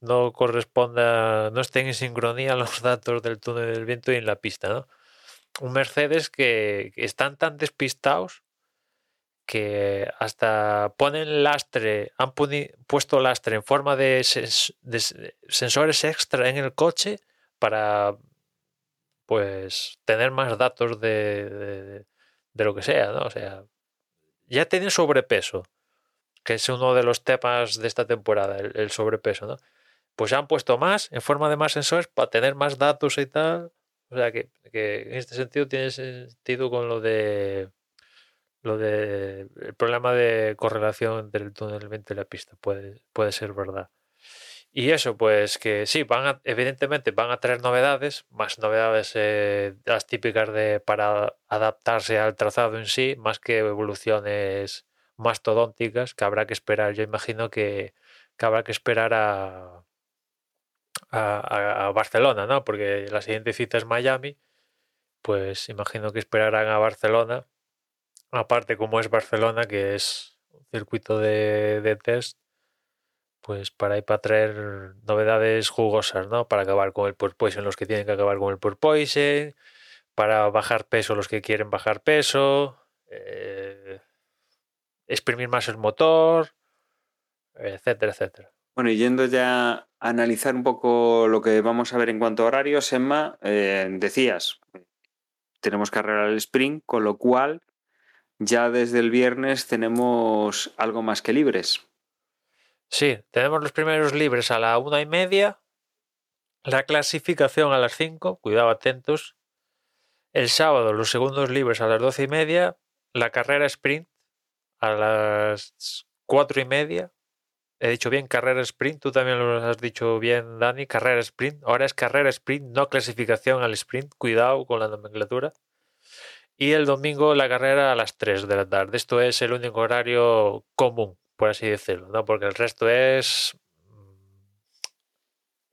no corresponda, no estén en sincronía [laughs] los datos del túnel del viento y en la pista, ¿no? Un Mercedes que están tan despistados que hasta ponen lastre, han puesto lastre en forma de, sensores extra en el coche para pues tener más datos de, de, lo que sea, ¿no? O sea, ya tienen sobrepeso, que es uno de los temas de esta temporada, el, sobrepeso, ¿no? Pues han puesto más en forma de más sensores para tener más datos y tal. O sea que, en este sentido tiene sentido con lo de lo de el problema de correlación entre el túnel y la pista puede, puede ser verdad. Y eso, pues que sí, van evidentemente van a traer novedades, más novedades eh, las típicas de para adaptarse al trazado en sí, más que evoluciones mastodónticas que habrá que esperar. Yo imagino que, que habrá que esperar a, a, a, Barcelona, ¿no? Porque la siguiente cita es Miami, pues imagino que esperarán a Barcelona aparte como es Barcelona, que es un circuito de, test, pues para ir para traer novedades jugosas, ¿no? Para acabar con el porpoise los que tienen que acabar con el porpoise, para bajar peso los que quieren bajar peso, eh, exprimir más el motor, etcétera, etcétera. Bueno, y yendo ya a analizar un poco lo que vamos a ver en cuanto a horarios, Emma, eh, decías, tenemos carrera al sprint, con lo cual ya desde el viernes tenemos algo más que libres. Sí, tenemos los primeros libres a la una y media, la clasificación a las cinco, cuidado atentos. El sábado los segundos libres a las doce y media, la carrera sprint a las cuatro y media. He dicho bien carrera sprint, tú también lo has dicho bien, Dani, carrera sprint. Ahora es carrera sprint, no clasificación al sprint. Cuidado con la nomenclatura. Y el domingo la carrera a las 3 de la tarde. Esto es el único horario común, por así decirlo, ¿no? Porque el resto es. Mm,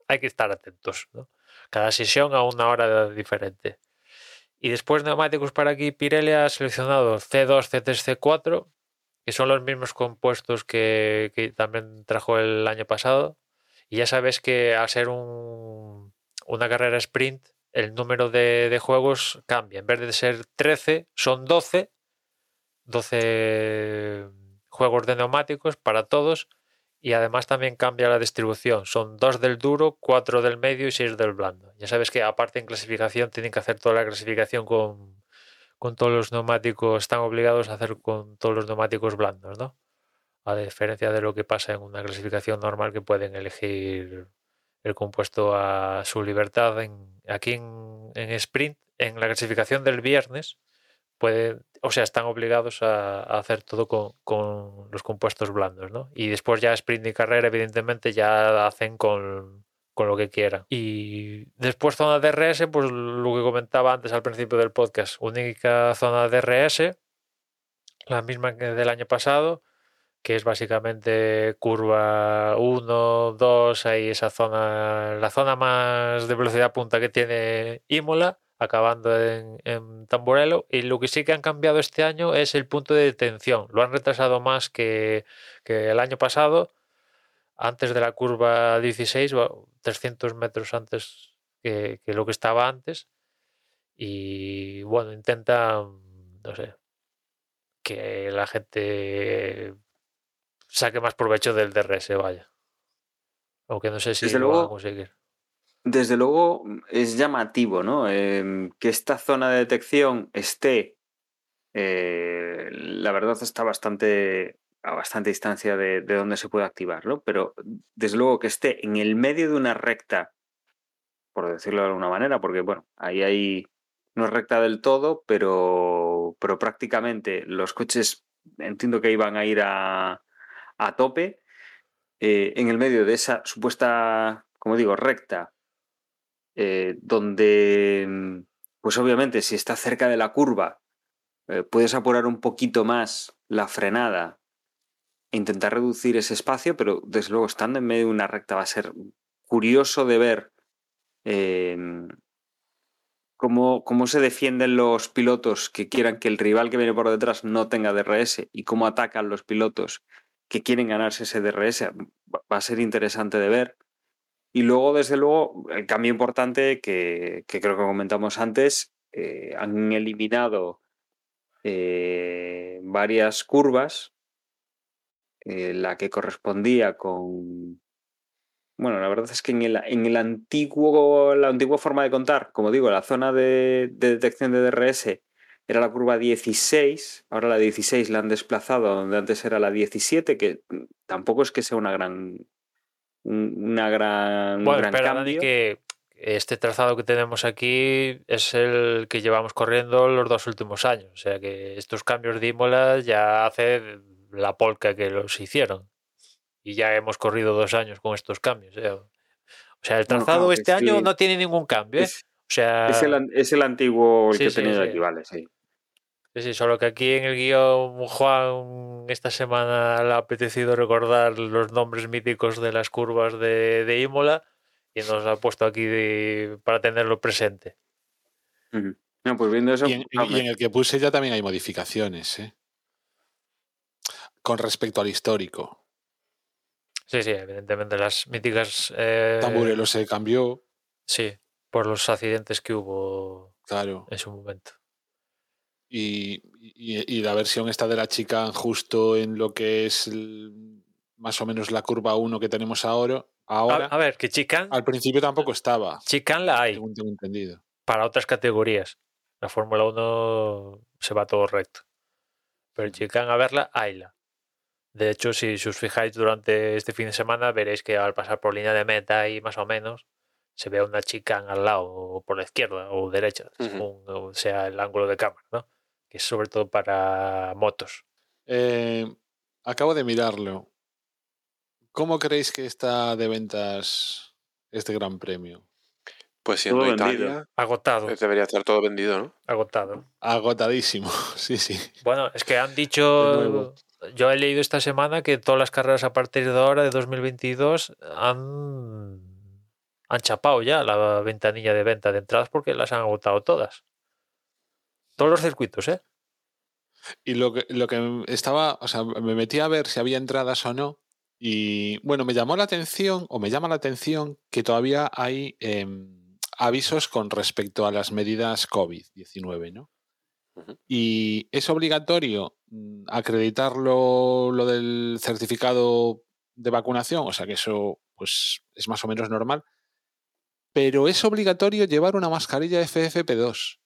hay que estar atentos, ¿no? Cada sesión a una hora diferente. Y después neumáticos para aquí, Pirelli ha seleccionado C2, C3, C4, que son los mismos compuestos que, que también trajo el año pasado. Y ya sabes que al ser un, una carrera sprint, el número de, juegos cambia. En vez de ser 13, son 12. 12 juegos de neumáticos para todos. Y además también cambia la distribución. Son 2 del duro, 4 del medio y 6 del blando. Ya sabes que aparte en clasificación tienen que hacer toda la clasificación con, con todos los neumáticos. Están obligados a hacer con todos los neumáticos blandos, ¿no? A diferencia de lo que pasa en una clasificación normal que pueden elegir el compuesto a su libertad en, aquí en, sprint, en la clasificación del viernes, puede, o sea, están obligados a, hacer todo con, los compuestos blandos, ¿no? Y después ya sprint y carrera, evidentemente, ya hacen con, lo que quieran. Y después zona DRS, pues lo que comentaba antes al principio del podcast, única zona DRS, la misma que del año pasado, que es básicamente curva 1, 2, ahí esa zona, la zona más de velocidad punta que tiene Imola, acabando en, Tamburello. Y lo que sí que han cambiado este año es el punto de detención. Lo han retrasado más que, el año pasado, antes de la curva 16, 300 metros antes que, que lo que estaba antes. Y bueno, intentan, no sé, que la gente saque más provecho del DRS, vaya. Aunque no sé si desde lo luego, a conseguir. Desde luego es llamativo, ¿no? Em, que esta zona de detección esté, eh, la verdad está bastante a bastante distancia de, de donde se puede activar, ¿no? Pero desde luego que esté en el medio de una recta, por decirlo de alguna manera, porque bueno, ahí hay no es recta del todo, pero, pero prácticamente los coches entiendo que iban a ir a, a tope eh, en el medio de esa supuesta, como digo, recta, eh, donde, mm, pues obviamente, si está cerca de la curva, eh, puedes apurar un poquito más la frenada e intentar reducir ese espacio, pero desde luego estando en medio de una recta va a ser curioso de ver em, cómo, cómo se defienden los pilotos que quieran que el rival que viene por detrás no tenga DRS y cómo atacan los pilotos que quieren ganarse ese DRS. Va va a ser interesante de ver. Y luego, desde luego, el cambio importante que, que creo que comentamos antes, eh, han eliminado eh, varias curvas, eh, la que correspondía con... Bueno, la verdad es que en el, en el antiguo, la antigua forma de contar, como digo, la zona de, de detección de DRS era la curva 16, ahora la 16 la han desplazado donde antes era la 17, que tampoco es que sea una gran una gran, un Bueno, gran espera, Dani, cambio. que este trazado que tenemos aquí es el que llevamos corriendo los dos últimos años. O sea que estos cambios de Imola ya hace la polca que los hicieron. Y ya hemos corrido dos años con estos cambios. ¿eh? O sea, el trazado este año no tiene ningún cambio. ¿eh? Es, O sea, es el, es el antiguo el Sí, que sí, he tenido sí. aquí, vale, sí. Sí, sí, solo que aquí en el guion Juan esta semana le ha apetecido recordar los nombres míticos de las curvas de, de Imola y nos ha puesto aquí de- para tenerlo presente. No, pues viendo eso, Y en, ah, y en el que puse ya también hay modificaciones, ¿eh? Con respecto al histórico. Sí, sí, evidentemente las míticas... eh, Tamburello se cambió, Sí, por los accidentes que hubo claro. en su momento. Y, y- y la versión esta de la chica justo en lo que es el- más o menos la curva 1 que tenemos ahora. A, ahora a ver, que Chican, al principio tampoco estaba, Chican la hay según tengo entendido. para otras categorías. La Fórmula 1 se va todo recto. Pero el Chican a verla, hayla. De hecho, si os fijáis durante este fin de semana, veréis que al pasar por línea de meta y más o menos, se ve una Chican al lado, o por la izquierda o derecha, Ujú. según o sea el ángulo de cámara, ¿no? Que es sobre todo para motos. Eh, acabo de mirarlo. ¿Cómo creéis que está de ventas este gran premio? Pues siendo Todo Italia, vendido. Agotado, eh, debería estar todo vendido, ¿no? agotado. Agotadísimo, [laughs] sí, sí. Bueno, es que han dicho, yo he leído esta semana que todas las carreras a partir de ahora, de 2022, han, han chapado ya la ventanilla de venta de entradas porque las han agotado todas. Todos los circuitos, ¿eh? Y lo que, lo que estaba, o sea, me metí a ver si había entradas o no. Y bueno, me llamó la atención, o me llama la atención, que todavía hay em, avisos con respecto a las medidas COVID-19, ¿no? Y es obligatorio mm, acreditarlo lo del certificado de vacunación, o sea que eso pues es más o menos normal. Pero es obligatorio llevar una mascarilla FFP2.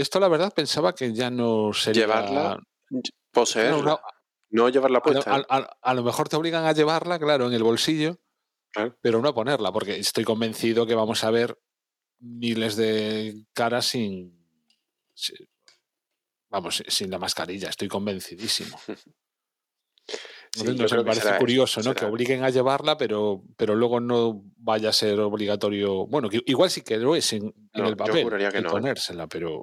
Esto la verdad pensaba que ya no sería... Llevarla, Poseerla, una- no llevarla puesta. a- a- a lo mejor te obligan a llevarla, claro, en el bolsillo, Claro. pero no a ponerla, porque estoy convencido que vamos a ver miles de caras sin, si- vamos, sin la mascarilla, estoy convencidísimo. [laughs] Sí, Entonces, yo no sé, creo me parece eso, curioso, ¿no? Que obliguen a llevarla, pero, pero luego no vaya a ser obligatorio. Bueno, que igual sí que lo es en, en No, el yo papel, juraría que el no, ¿eh? ponérsela, pero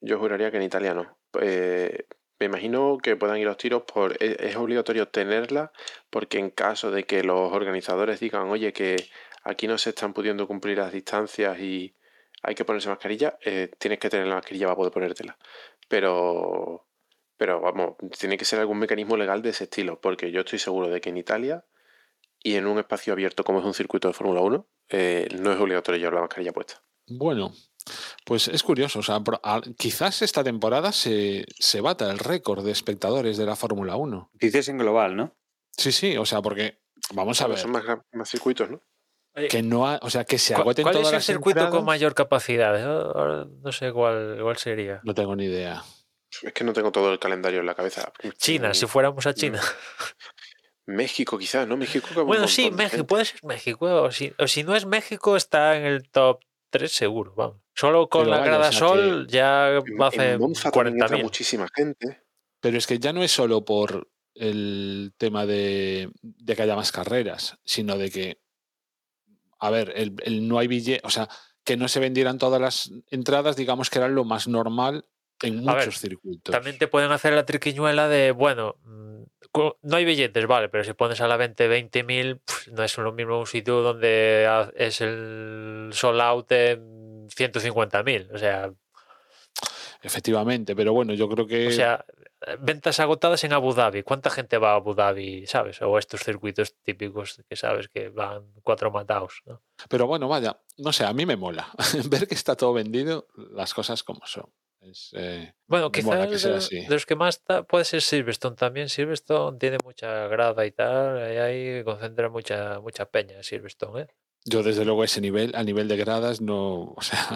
Yo juraría que en Italia no. Eh, me imagino que puedan ir los tiros por. Es, es obligatorio tenerla, porque en caso de que los organizadores digan, oye, que aquí no se están pudiendo cumplir las distancias y hay que ponerse mascarilla, eh, tienes que tener la mascarilla para poder ponértela. Pero. Pero vamos, tiene que ser algún mecanismo legal de ese estilo, porque yo estoy seguro de que en Italia y en un espacio abierto como es un circuito de Fórmula 1, eh, no es obligatorio llevar la mascarilla puesta. Bueno, pues es curioso. O sea, quizás esta temporada se, se bata el récord de espectadores de la Fórmula 1. Dices en global, ¿no? Sí, sí, o sea, porque vamos a ver Son más, circuitos, ¿no? Oye, que no ha- o sea, que se ¿cu- agoten ¿Cuál todas es el las circuito con mayor capacidad? No sé cuál, cuál sería. No tengo ni idea. Es que no tengo todo el calendario en la cabeza. China, Mm, si fuéramos a China. México, quizás, ¿no? México. va Bueno, sí, México, puede ser México. O si, o si no es México, está en el top 3 seguro. Vamos. Solo con Pero la vaya, grada sol ya En, hace en Monza también entra 40.000. muchísima gente. Pero es que ya no es solo por el tema de, de que haya más carreras, sino de que, a ver, el, el no hay billete, o sea, que no se vendieran todas las entradas, digamos que era lo más normal en muchos ver, circuitos. También te pueden hacer la triquiñuela de, bueno, mm, no hay billetes, vale, pero si pones a la venta 20.000, pf, no es lo mismo un sitio donde es el sold out en 150.000. O sea, Efectivamente, pero bueno, yo creo que. o sea, ventas agotadas en Abu Dhabi. ¿Cuánta gente va a Abu Dhabi, sabes? O estos circuitos típicos que sabes que van cuatro matados, ¿no? Pero bueno, vaya, no sé, a mí me mola. [laughs] Ver que está todo vendido, las cosas como son. Es, eh, Bueno, quizás de, de los que más ta- puede ser Silverstone también. Silverstone tiene mucha grada y tal. Ahí, ahí concentra mucha, mucha peña Silverstone, ¿eh? Yo, desde luego, ese nivel, a nivel de gradas, no. [laughs] O sea,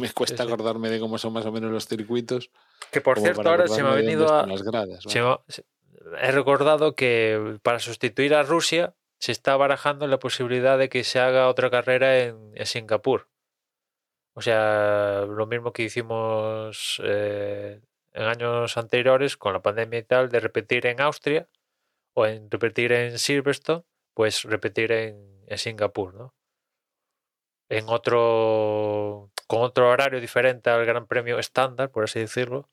me cuesta sí. acordarme de cómo son más o menos los circuitos. Que por cierto, ahora se me ha venido a, están las gradas. Se vaya. me- se- he recordado que para sustituir a Rusia se está barajando la posibilidad de que se haga otra carrera en, en Singapur. O sea, lo mismo que hicimos eh, en años anteriores con la pandemia y tal, de repetir en Austria o en repetir en Silverstone, pues repetir en, en Singapur, ¿no? En otro, con otro horario diferente al Gran Premio estándar, por así decirlo,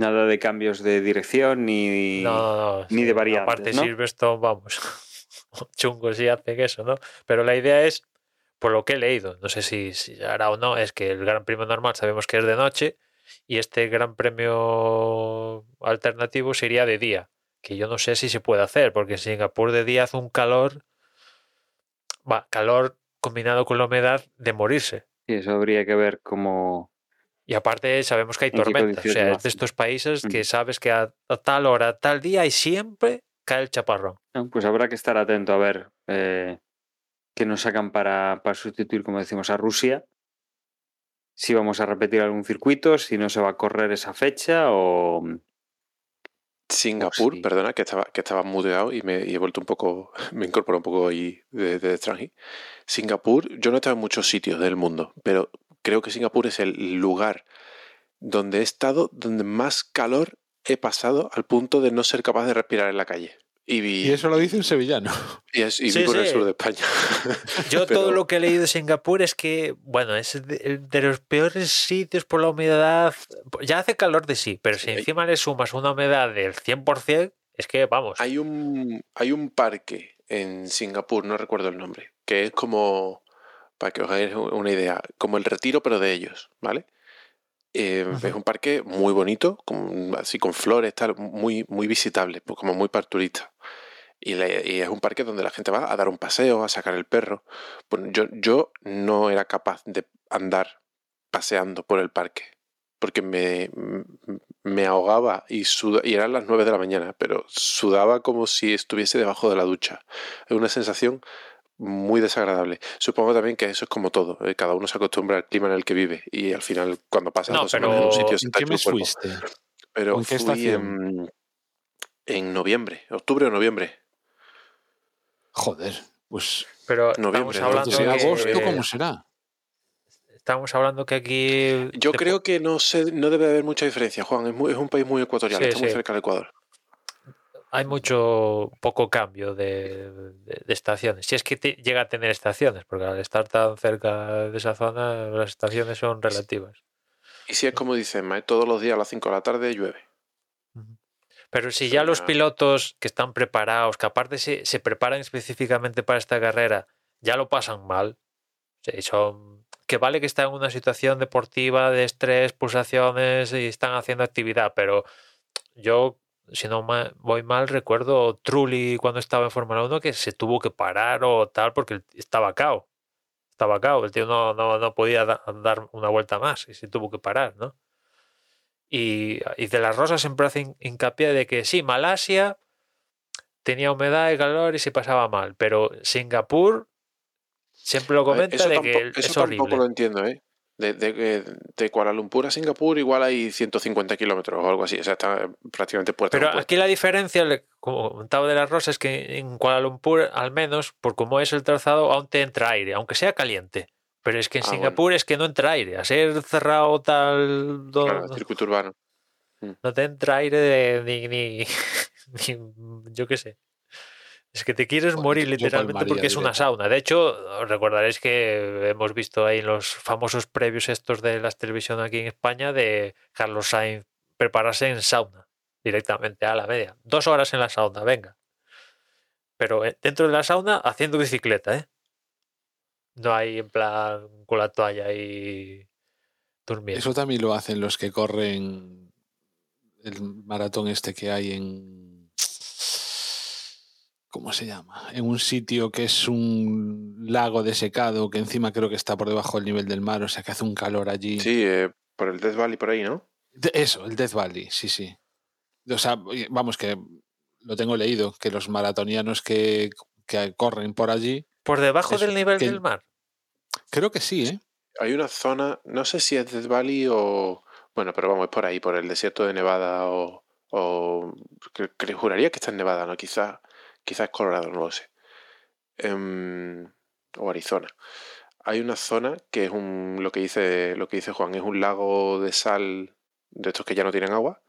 Nada de cambios de dirección ni. No, ni de variantes, Aparte, ¿no? Silverstone, vamos, [laughs] chungo si hacen eso, ¿no? Pero la idea es, por lo que he leído, no sé si, si hará o no, es que el Gran Premio normal sabemos que es de noche y este Gran Premio alternativo sería de día, que yo no sé si se puede hacer, porque en Singapur de día hace un calor, va, calor combinado con la humedad de morirse. Sí, eso habría que ver cómo. Y aparte sabemos que hay ¿En qué tormentas, o sea, es de estos países que Ujú. sabes que a, a tal hora, tal día y siempre cae el chaparrón. Pues habrá que estar atento a ver eh, qué nos sacan para, para sustituir, como decimos, a Rusia. Si vamos a repetir algún circuito, si no se va a correr esa fecha o. Singapur, sí. perdona, que estaba, que estaba muteado y me y he vuelto un poco, [laughs] me incorporé un poco ahí de, de extranjero. Singapur, yo no he estado en muchos sitios del mundo, pero creo que Singapur es el lugar donde he estado, donde más calor he pasado al punto de no ser capaz de respirar en la calle. Y, vi, Y eso lo dice un sevillano. [laughs] y es- y Sí, vivo en el sur de España. [laughs] Yo Pero- todo lo que he leído de Singapur es que, bueno, es de, de los peores sitios por la humedad. Ya hace calor de sí, pero si Sí, hay- encima le sumas una humedad del 100%, es que, vamos, Hay un, hay un parque en Singapur, no recuerdo el nombre, que es como, para que os hagáis una idea, como el retiro, pero de ellos, ¿vale? Eh, Es un parque muy bonito, con- así con flores, tal, muy, muy visitable, pues como muy para turistas. Y, es un parque donde la gente va a dar un paseo, a sacar el perro. Bueno, yo, yo no era capaz de andar paseando por el parque, porque me, me ahogaba y, y eran las 9 de la mañana, pero sudaba como si estuviese debajo de la ducha. Es una sensación muy desagradable. Supongo también que eso es como todo, eh, cada uno se acostumbra al clima en el que vive y al final cuando pasas No, dos semanas en un pero sitio ¿En se te fuiste? Pero ¿En qué fui estación? en, en noviembre, octubre o noviembre. Joder, pues. pero noviembre, estamos hablando Entonces, en que, agosto, ¿cómo será? estamos hablando que aquí Yo creo que no sé, no debe haber mucha diferencia, Juan. Es, muy- es un país muy ecuatorial, Sí, está muy sí. cerca del Ecuador. Hay mucho poco cambio de, de- de estaciones. Si es que te- llega a tener estaciones, porque al estar tan cerca de esa zona, las estaciones son relativas. Y si es como dicen, Mae, todos los días a las 5 de la tarde llueve. Pero si ya los pilotos que están preparados, que aparte se, se preparan específicamente para esta carrera, ya lo pasan mal, son que vale que están en una situación deportiva de estrés, pulsaciones y están haciendo actividad, pero yo, si no ma- voy mal, recuerdo Trulli cuando estaba en Fórmula 1 que se tuvo que parar o tal porque estaba cao. Estaba cao, el tío no, no, no podía da- dar una vuelta más y se tuvo que parar, ¿no? Y, y de las rosas siempre hace hin- hincapié de que sí, Malasia tenía humedad y calor y se pasaba mal, pero Singapur siempre lo comenta eso de tampoco, que eso es tampoco horrible. lo entiendo, ¿eh? De, de, de Kuala Lumpur a Singapur igual hay 150 kilómetros o algo así. O sea, está prácticamente puerta Pero puerta. aquí la diferencia, como comentaba de las rosas, es que en Kuala Lumpur, al menos, por cómo es el trazado, aún te entra aire, aunque sea caliente. Pero es que en Ah, bueno. Singapur es que no entra aire. A ser cerrado tal, Claro, circuito urbano. no te entra aire de- ni, ni, [laughs] ni- yo qué sé. Es que te quieres morir literalmente porque es una sauna. De hecho, os recordaréis que hemos visto ahí en los famosos previos estos de las televisión aquí en España de Carlos Sainz prepararse en sauna directamente a la media. Dos horas en la sauna, venga. Pero eh, dentro de la sauna haciendo bicicleta, ¿eh? No hay en plan con la toalla ahí durmiendo. Eso también lo hacen los que corren el maratón este que hay en... ¿Cómo se llama? En un sitio que es un lago desecado que encima creo que está por debajo del nivel del mar, o sea que hace un calor allí. Sí, eh, por el Death Valley por ahí, ¿no? De- Eso, el Death Valley, sí, sí. O sea, vamos, que lo tengo leído, que los maratonianos que, que corren por allí, Por debajo Eso, del nivel que- del mar. creo que sí, ¿eh? Hay una zona, no sé si es Death Valley o... Bueno, pero vamos, es por ahí, por el desierto de Nevada o... o que, que juraría que está en Nevada, ¿no? Quizá, quizá es Colorado, no lo sé. Em, o Arizona. Hay una zona que es un... Lo que dice, lo que dice Juan, es un lago de sal de estos que ya no tienen agua.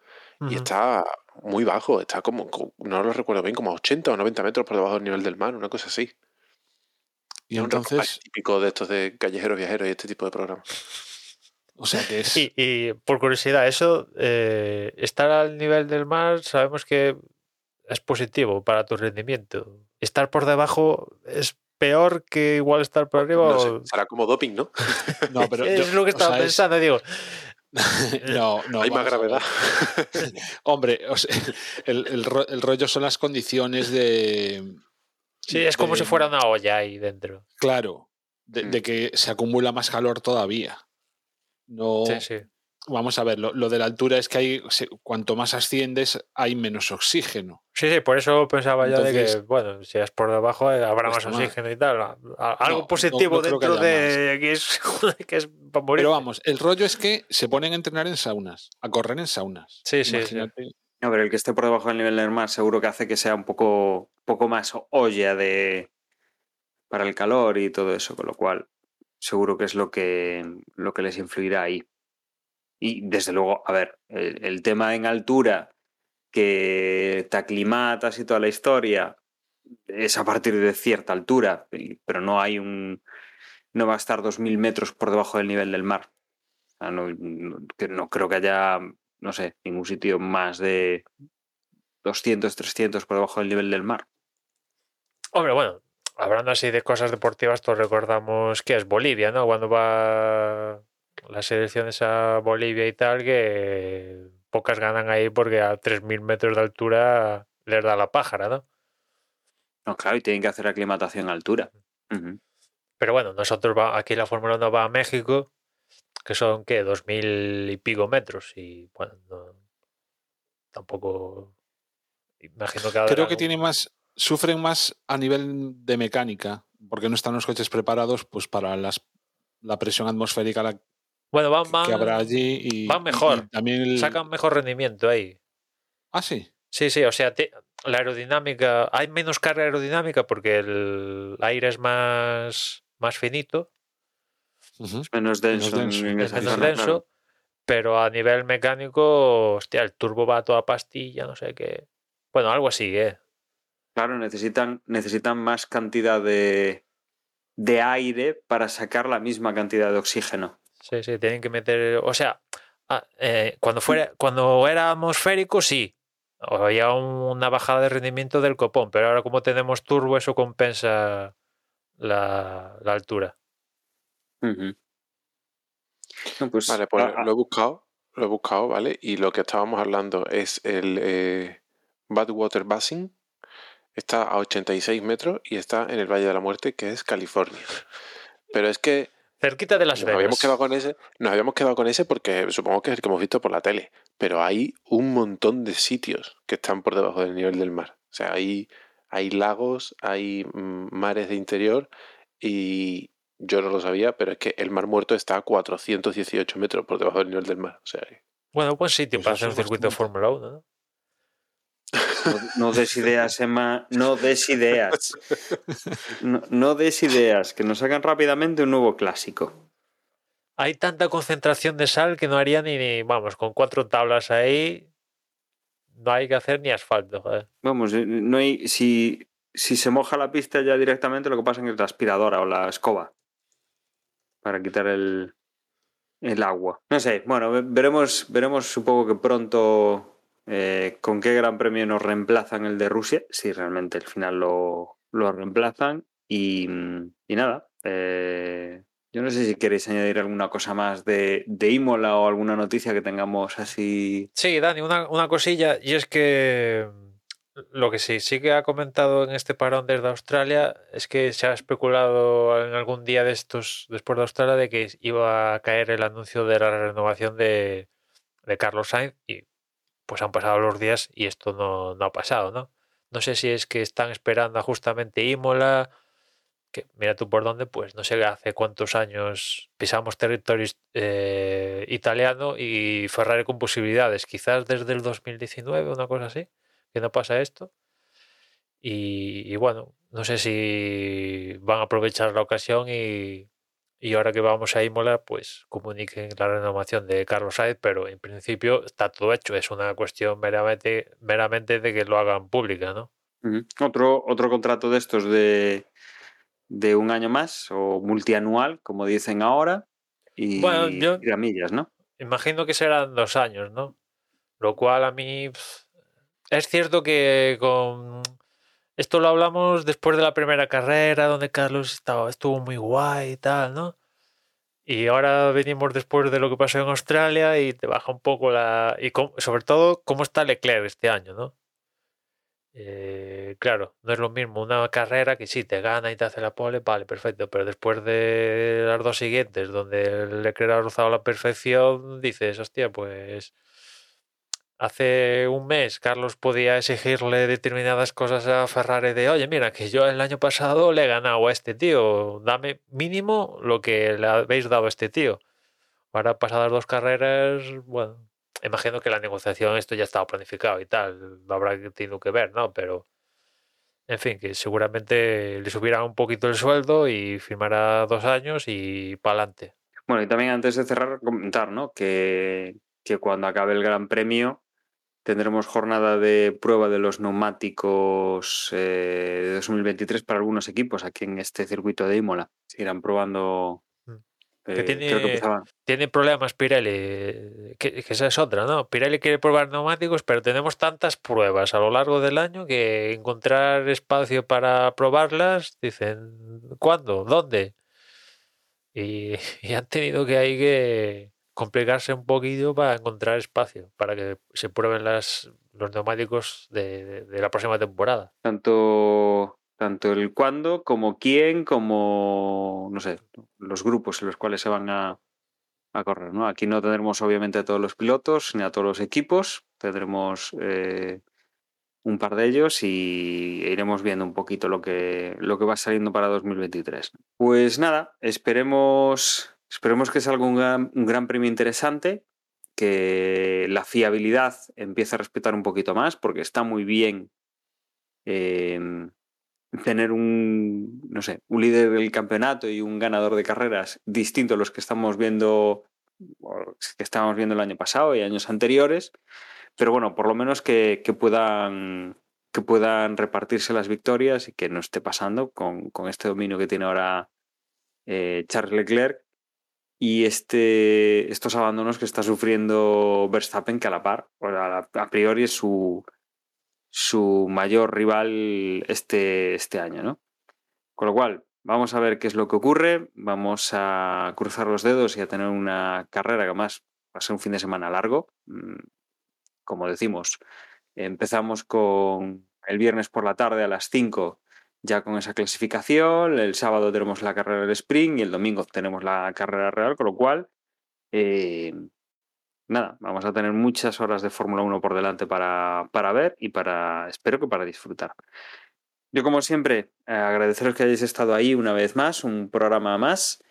Y está muy bajo, está como, no lo recuerdo bien, como a 80 o 90 metros por debajo del nivel del mar, una cosa así. Y Es un entonces, típico de estos de callejeros viajeros y este tipo de programas. [laughs] o sea que es... Y, y por curiosidad, eso, eh, estar al nivel del mar, sabemos que es positivo para tu rendimiento. Estar por debajo es peor que igual estar por arriba. No sé, será como doping, ¿no? No, [laughs] pero es yo- lo que o estaba es- pensando, digo. [laughs] no, no. Hay más gravedad. [laughs] Hombre, o sea, el, el ro- el rollo son las condiciones de... Sí, es como de- si fuera una olla ahí dentro. Claro, de, Mm. de que se acumula más calor todavía. No, Sí, sí. Vamos a ver, lo, lo de la altura es que hay, cuanto más asciendes hay menos oxígeno. Sí, sí, por eso pensaba yo de que, bueno, si es por debajo eh, habrá más oxígeno y tal. Algo no positivo dentro de que es, [laughs] que es para morir. Pero vamos, el rollo es que se ponen a entrenar en saunas, a correr en saunas. Sí, sí, sí. Imagínate. A ver, el que esté por debajo del nivel del mar seguro que hace que sea un poco, poco más olla de para el calor y todo eso, con lo cual seguro que es lo que, lo que les influirá ahí. Y desde luego, a ver, el, tema en altura, que te aclimatas y toda la historia, es a partir de cierta altura, pero no hay un. No va a estar 2.000 metros por debajo del nivel del mar. O no, no creo que haya, no sé, ningún sitio más de 200, 300 por debajo del nivel del mar. Hombre, bueno, hablando así de cosas deportivas, todos recordamos que es Bolivia, ¿no? Cuando va las selecciones a Bolivia y tal, que pocas ganan ahí porque a 3.000 metros de altura les da la pájara, ¿no? No, claro, y tienen que hacer aclimatación a altura. Ujú. Pero bueno, nosotros va, aquí la Fórmula 1 va a México, que son, ¿qué? 2.000 y pico metros. Y bueno, no- tampoco... Imagino que Creo que un- tiene más, sufren más a nivel de mecánica, porque no están los coches preparados pues para las, la presión atmosférica la- Bueno, van, que van- habrá allí. Y, van mejor. y también el- sacan mejor rendimiento ahí. Ah, sí. Sí, sí, o sea, te- la aerodinámica, hay menos carga aerodinámica porque el aire es más, más finito, Ujú. Menos denso. en- denso, en es es menos denso, claro. pero a nivel mecánico, hostia, el turbo va a toda pastilla, no sé qué. Bueno, algo así, ¿eh? Claro, necesitan, necesitan más cantidad de, de aire para sacar la misma cantidad de oxígeno. Sí, sí, tienen que meter, o sea, ah, eh, cuando fuera, cuando era atmosférico, sí, había una bajada de rendimiento del copón, pero ahora como tenemos turbo, eso compensa la, la altura. No, pues, Vale, pues ah, ah, lo he buscado, lo he buscado, ¿vale? Y lo que estábamos hablando es el eh, Badwater Basin. Está a 86 metros y está en el Valle de la Muerte, que es California. Pero es que Cerquita de Las nos Vegas. habíamos quedado con ese, nos habíamos quedado con ese porque supongo que es el que hemos visto por la tele. Pero hay un montón de sitios que están por debajo del nivel del mar. O sea, hay, hay lagos, hay mm, mares de interior y yo no lo sabía, pero es que el Mar Muerto está a 418 metros por debajo del nivel del mar. O sea, Bueno, buen sitio Pues para hacer un circuito de. Fórmula 1, ¿no? No, no des ideas, Emma, no des ideas. No, no des ideas, que nos sacan rápidamente un nuevo clásico. Hay tanta concentración de sal que no haría ni, ni- vamos, con cuatro tablas ahí, no hay que hacer ni asfalto, joder. Vamos, eh, no hay, si, si se moja la pista ya directamente, lo que pasa es que la aspiradora o la escoba para quitar el, el agua. No sé, bueno, ve- veremos, veremos supongo que pronto eh, con qué gran premio nos reemplazan el de Rusia, si realmente al final lo, lo reemplazan. Y, nada, Eh, yo no sé si queréis añadir alguna cosa más de, de Imola o alguna noticia que tengamos así. Sí, Dani, una, una cosilla, y es que lo que sí, sí que ha comentado en este parón desde Australia es que se ha especulado en algún día de estos, después de Australia, de que iba a caer el anuncio de la renovación de, de Carlos Sainz y pues han pasado los días y esto no, no ha pasado, ¿no? No sé si es que están esperando a justamente Imola, que mira tú por dónde, pues no sé hace cuántos años pisamos territorio eh, italiano y Ferrari con posibilidades, quizás desde el 2019, una cosa así que no pasa esto. Y, y, bueno, no sé si van a aprovechar la ocasión y, y, ahora que vamos a Imola, pues comuniquen la renovación de Carlos Sainz, pero en principio está todo hecho. Es una cuestión meramente, meramente de que lo hagan pública, ¿no? Uh -huh. Otro, otro contrato de estos de, de un año más o multianual, como dicen ahora, y, bueno, yo y ¿no? Imagino que serán dos años, ¿no? Lo cual a mí es cierto que con esto lo hablamos después de la primera carrera, donde Carlos estaba, estuvo muy guay y tal, ¿no? Y ahora venimos después de lo que pasó en Australia y te baja un poco la. Y sobre todo, cómo está Leclerc este año, ¿no? Eh, claro, no es lo mismo una carrera que sí te gana y te hace la pole, vale, perfecto, pero después de las dos siguientes, donde Leclerc ha rozado la perfección, dices, hostia, pues hace un mes Carlos podía exigirle determinadas cosas a Ferrari de, oye, mira, que yo el año pasado le he ganado a este tío, dame mínimo lo que le habéis dado a este tío. Ahora, pasadas dos carreras, bueno, imagino que la negociación, esto ya estaba planificado y tal, lo habrá tenido que ver, ¿no? Pero, en fin, que seguramente le subirá un poquito el sueldo y firmará dos años y para adelante. Bueno, y también antes de cerrar, comentar, ¿no? Que, que cuando acabe el Gran Premio tendremos jornada de prueba de los neumáticos eh, de 2023 para algunos equipos aquí en este circuito de Imola. Se irán probando. Eh, que tiene, que tiene, problemas Pirelli, que, que, esa es otra, ¿no? Pirelli quiere probar neumáticos, pero tenemos tantas pruebas a lo largo del año que encontrar espacio para probarlas, dicen, ¿cuándo? ¿Dónde? Y, [laughs] y han tenido que hay que complicarse un poquillo para encontrar espacio, para que se prueben los neumáticos de, la próxima temporada. Tanto, tanto el cuándo, como quién, como, no sé, los grupos en los cuales se van a, a correr. ¿no? Aquí no tendremos obviamente a todos los pilotos ni a todos los equipos, tendremos eh, un par de ellos y iremos viendo un poquito lo que, lo que va saliendo para 2023. Pues nada, esperemos Esperemos que salga un gran, un gran, premio interesante, que la fiabilidad empiece a respetar un poquito más, porque está muy bien eh, tener un, no sé, un líder del campeonato y un ganador de carreras distinto a los que estamos viendo, que estábamos viendo el año pasado y años anteriores. Pero bueno, por lo menos que, que puedan que puedan repartirse las victorias y que no esté pasando con, con este dominio que tiene ahora eh, Charles Leclerc, y este, estos abandonos que está sufriendo Verstappen, que a la par, a, a priori es su, su mayor rival este, este año, ¿no? Con lo cual, vamos a ver qué es lo que ocurre, vamos a cruzar los dedos y a tener una carrera que además va a ser un fin de semana largo. Como decimos, empezamos con el viernes por la tarde a las 5 ya con esa clasificación. El sábado tenemos la carrera del sprint y el domingo tenemos la carrera real, con lo cual, eh, nada, vamos a tener muchas horas de Fórmula 1 por delante para, para, ver y para, espero que para disfrutar. Yo, como siempre, agradeceros que hayáis estado ahí una vez más, un programa más.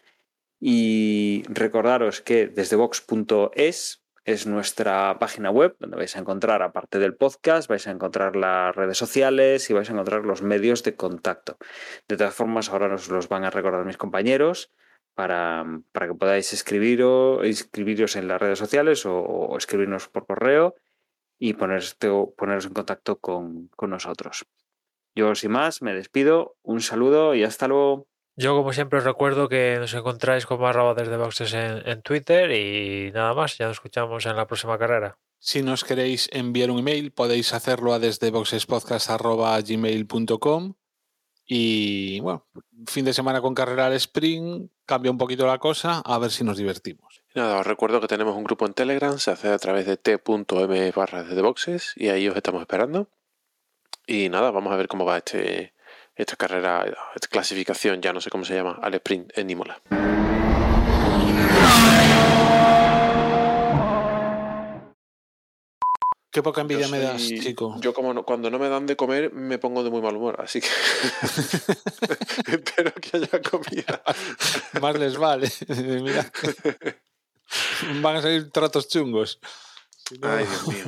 Y recordaros que desde Vox.es es nuestra página web donde vais a encontrar, aparte del podcast, vais a encontrar las redes sociales y vais a encontrar los medios de contacto. De todas formas, ahora nos los van a recordar mis compañeros para, para que podáis escribir o, inscribiros en las redes sociales o, o escribirnos por correo y poneros, poneros en contacto con, con nosotros. Yo, sin más, me despido. Un saludo y hasta luego. Yo, como siempre, os recuerdo que nos encontráis como arroba desde boxes en, en, Twitter y nada más, ya nos escuchamos en la próxima carrera. Si nos queréis enviar un email, podéis hacerlo a desde boxespodcast.gmail.com Y bueno, fin de semana con carrera al sprint, cambia un poquito la cosa, a ver si nos divertimos. Nada, os recuerdo que tenemos un grupo en Telegram, se hace a través de t.m barra de boxes y ahí os estamos esperando. Y nada, vamos a ver cómo va este, esta carrera, esta clasificación, ya no sé cómo se llama, al sprint en Imola. Qué poca envidia me das, chico. Yo como no- cuando no me dan de comer me pongo de muy mal humor, así que [laughs] [laughs] espero que haya comida. [laughs] Más les vale. Mira. Van a salir tratos chungos. Ay, Dios mío.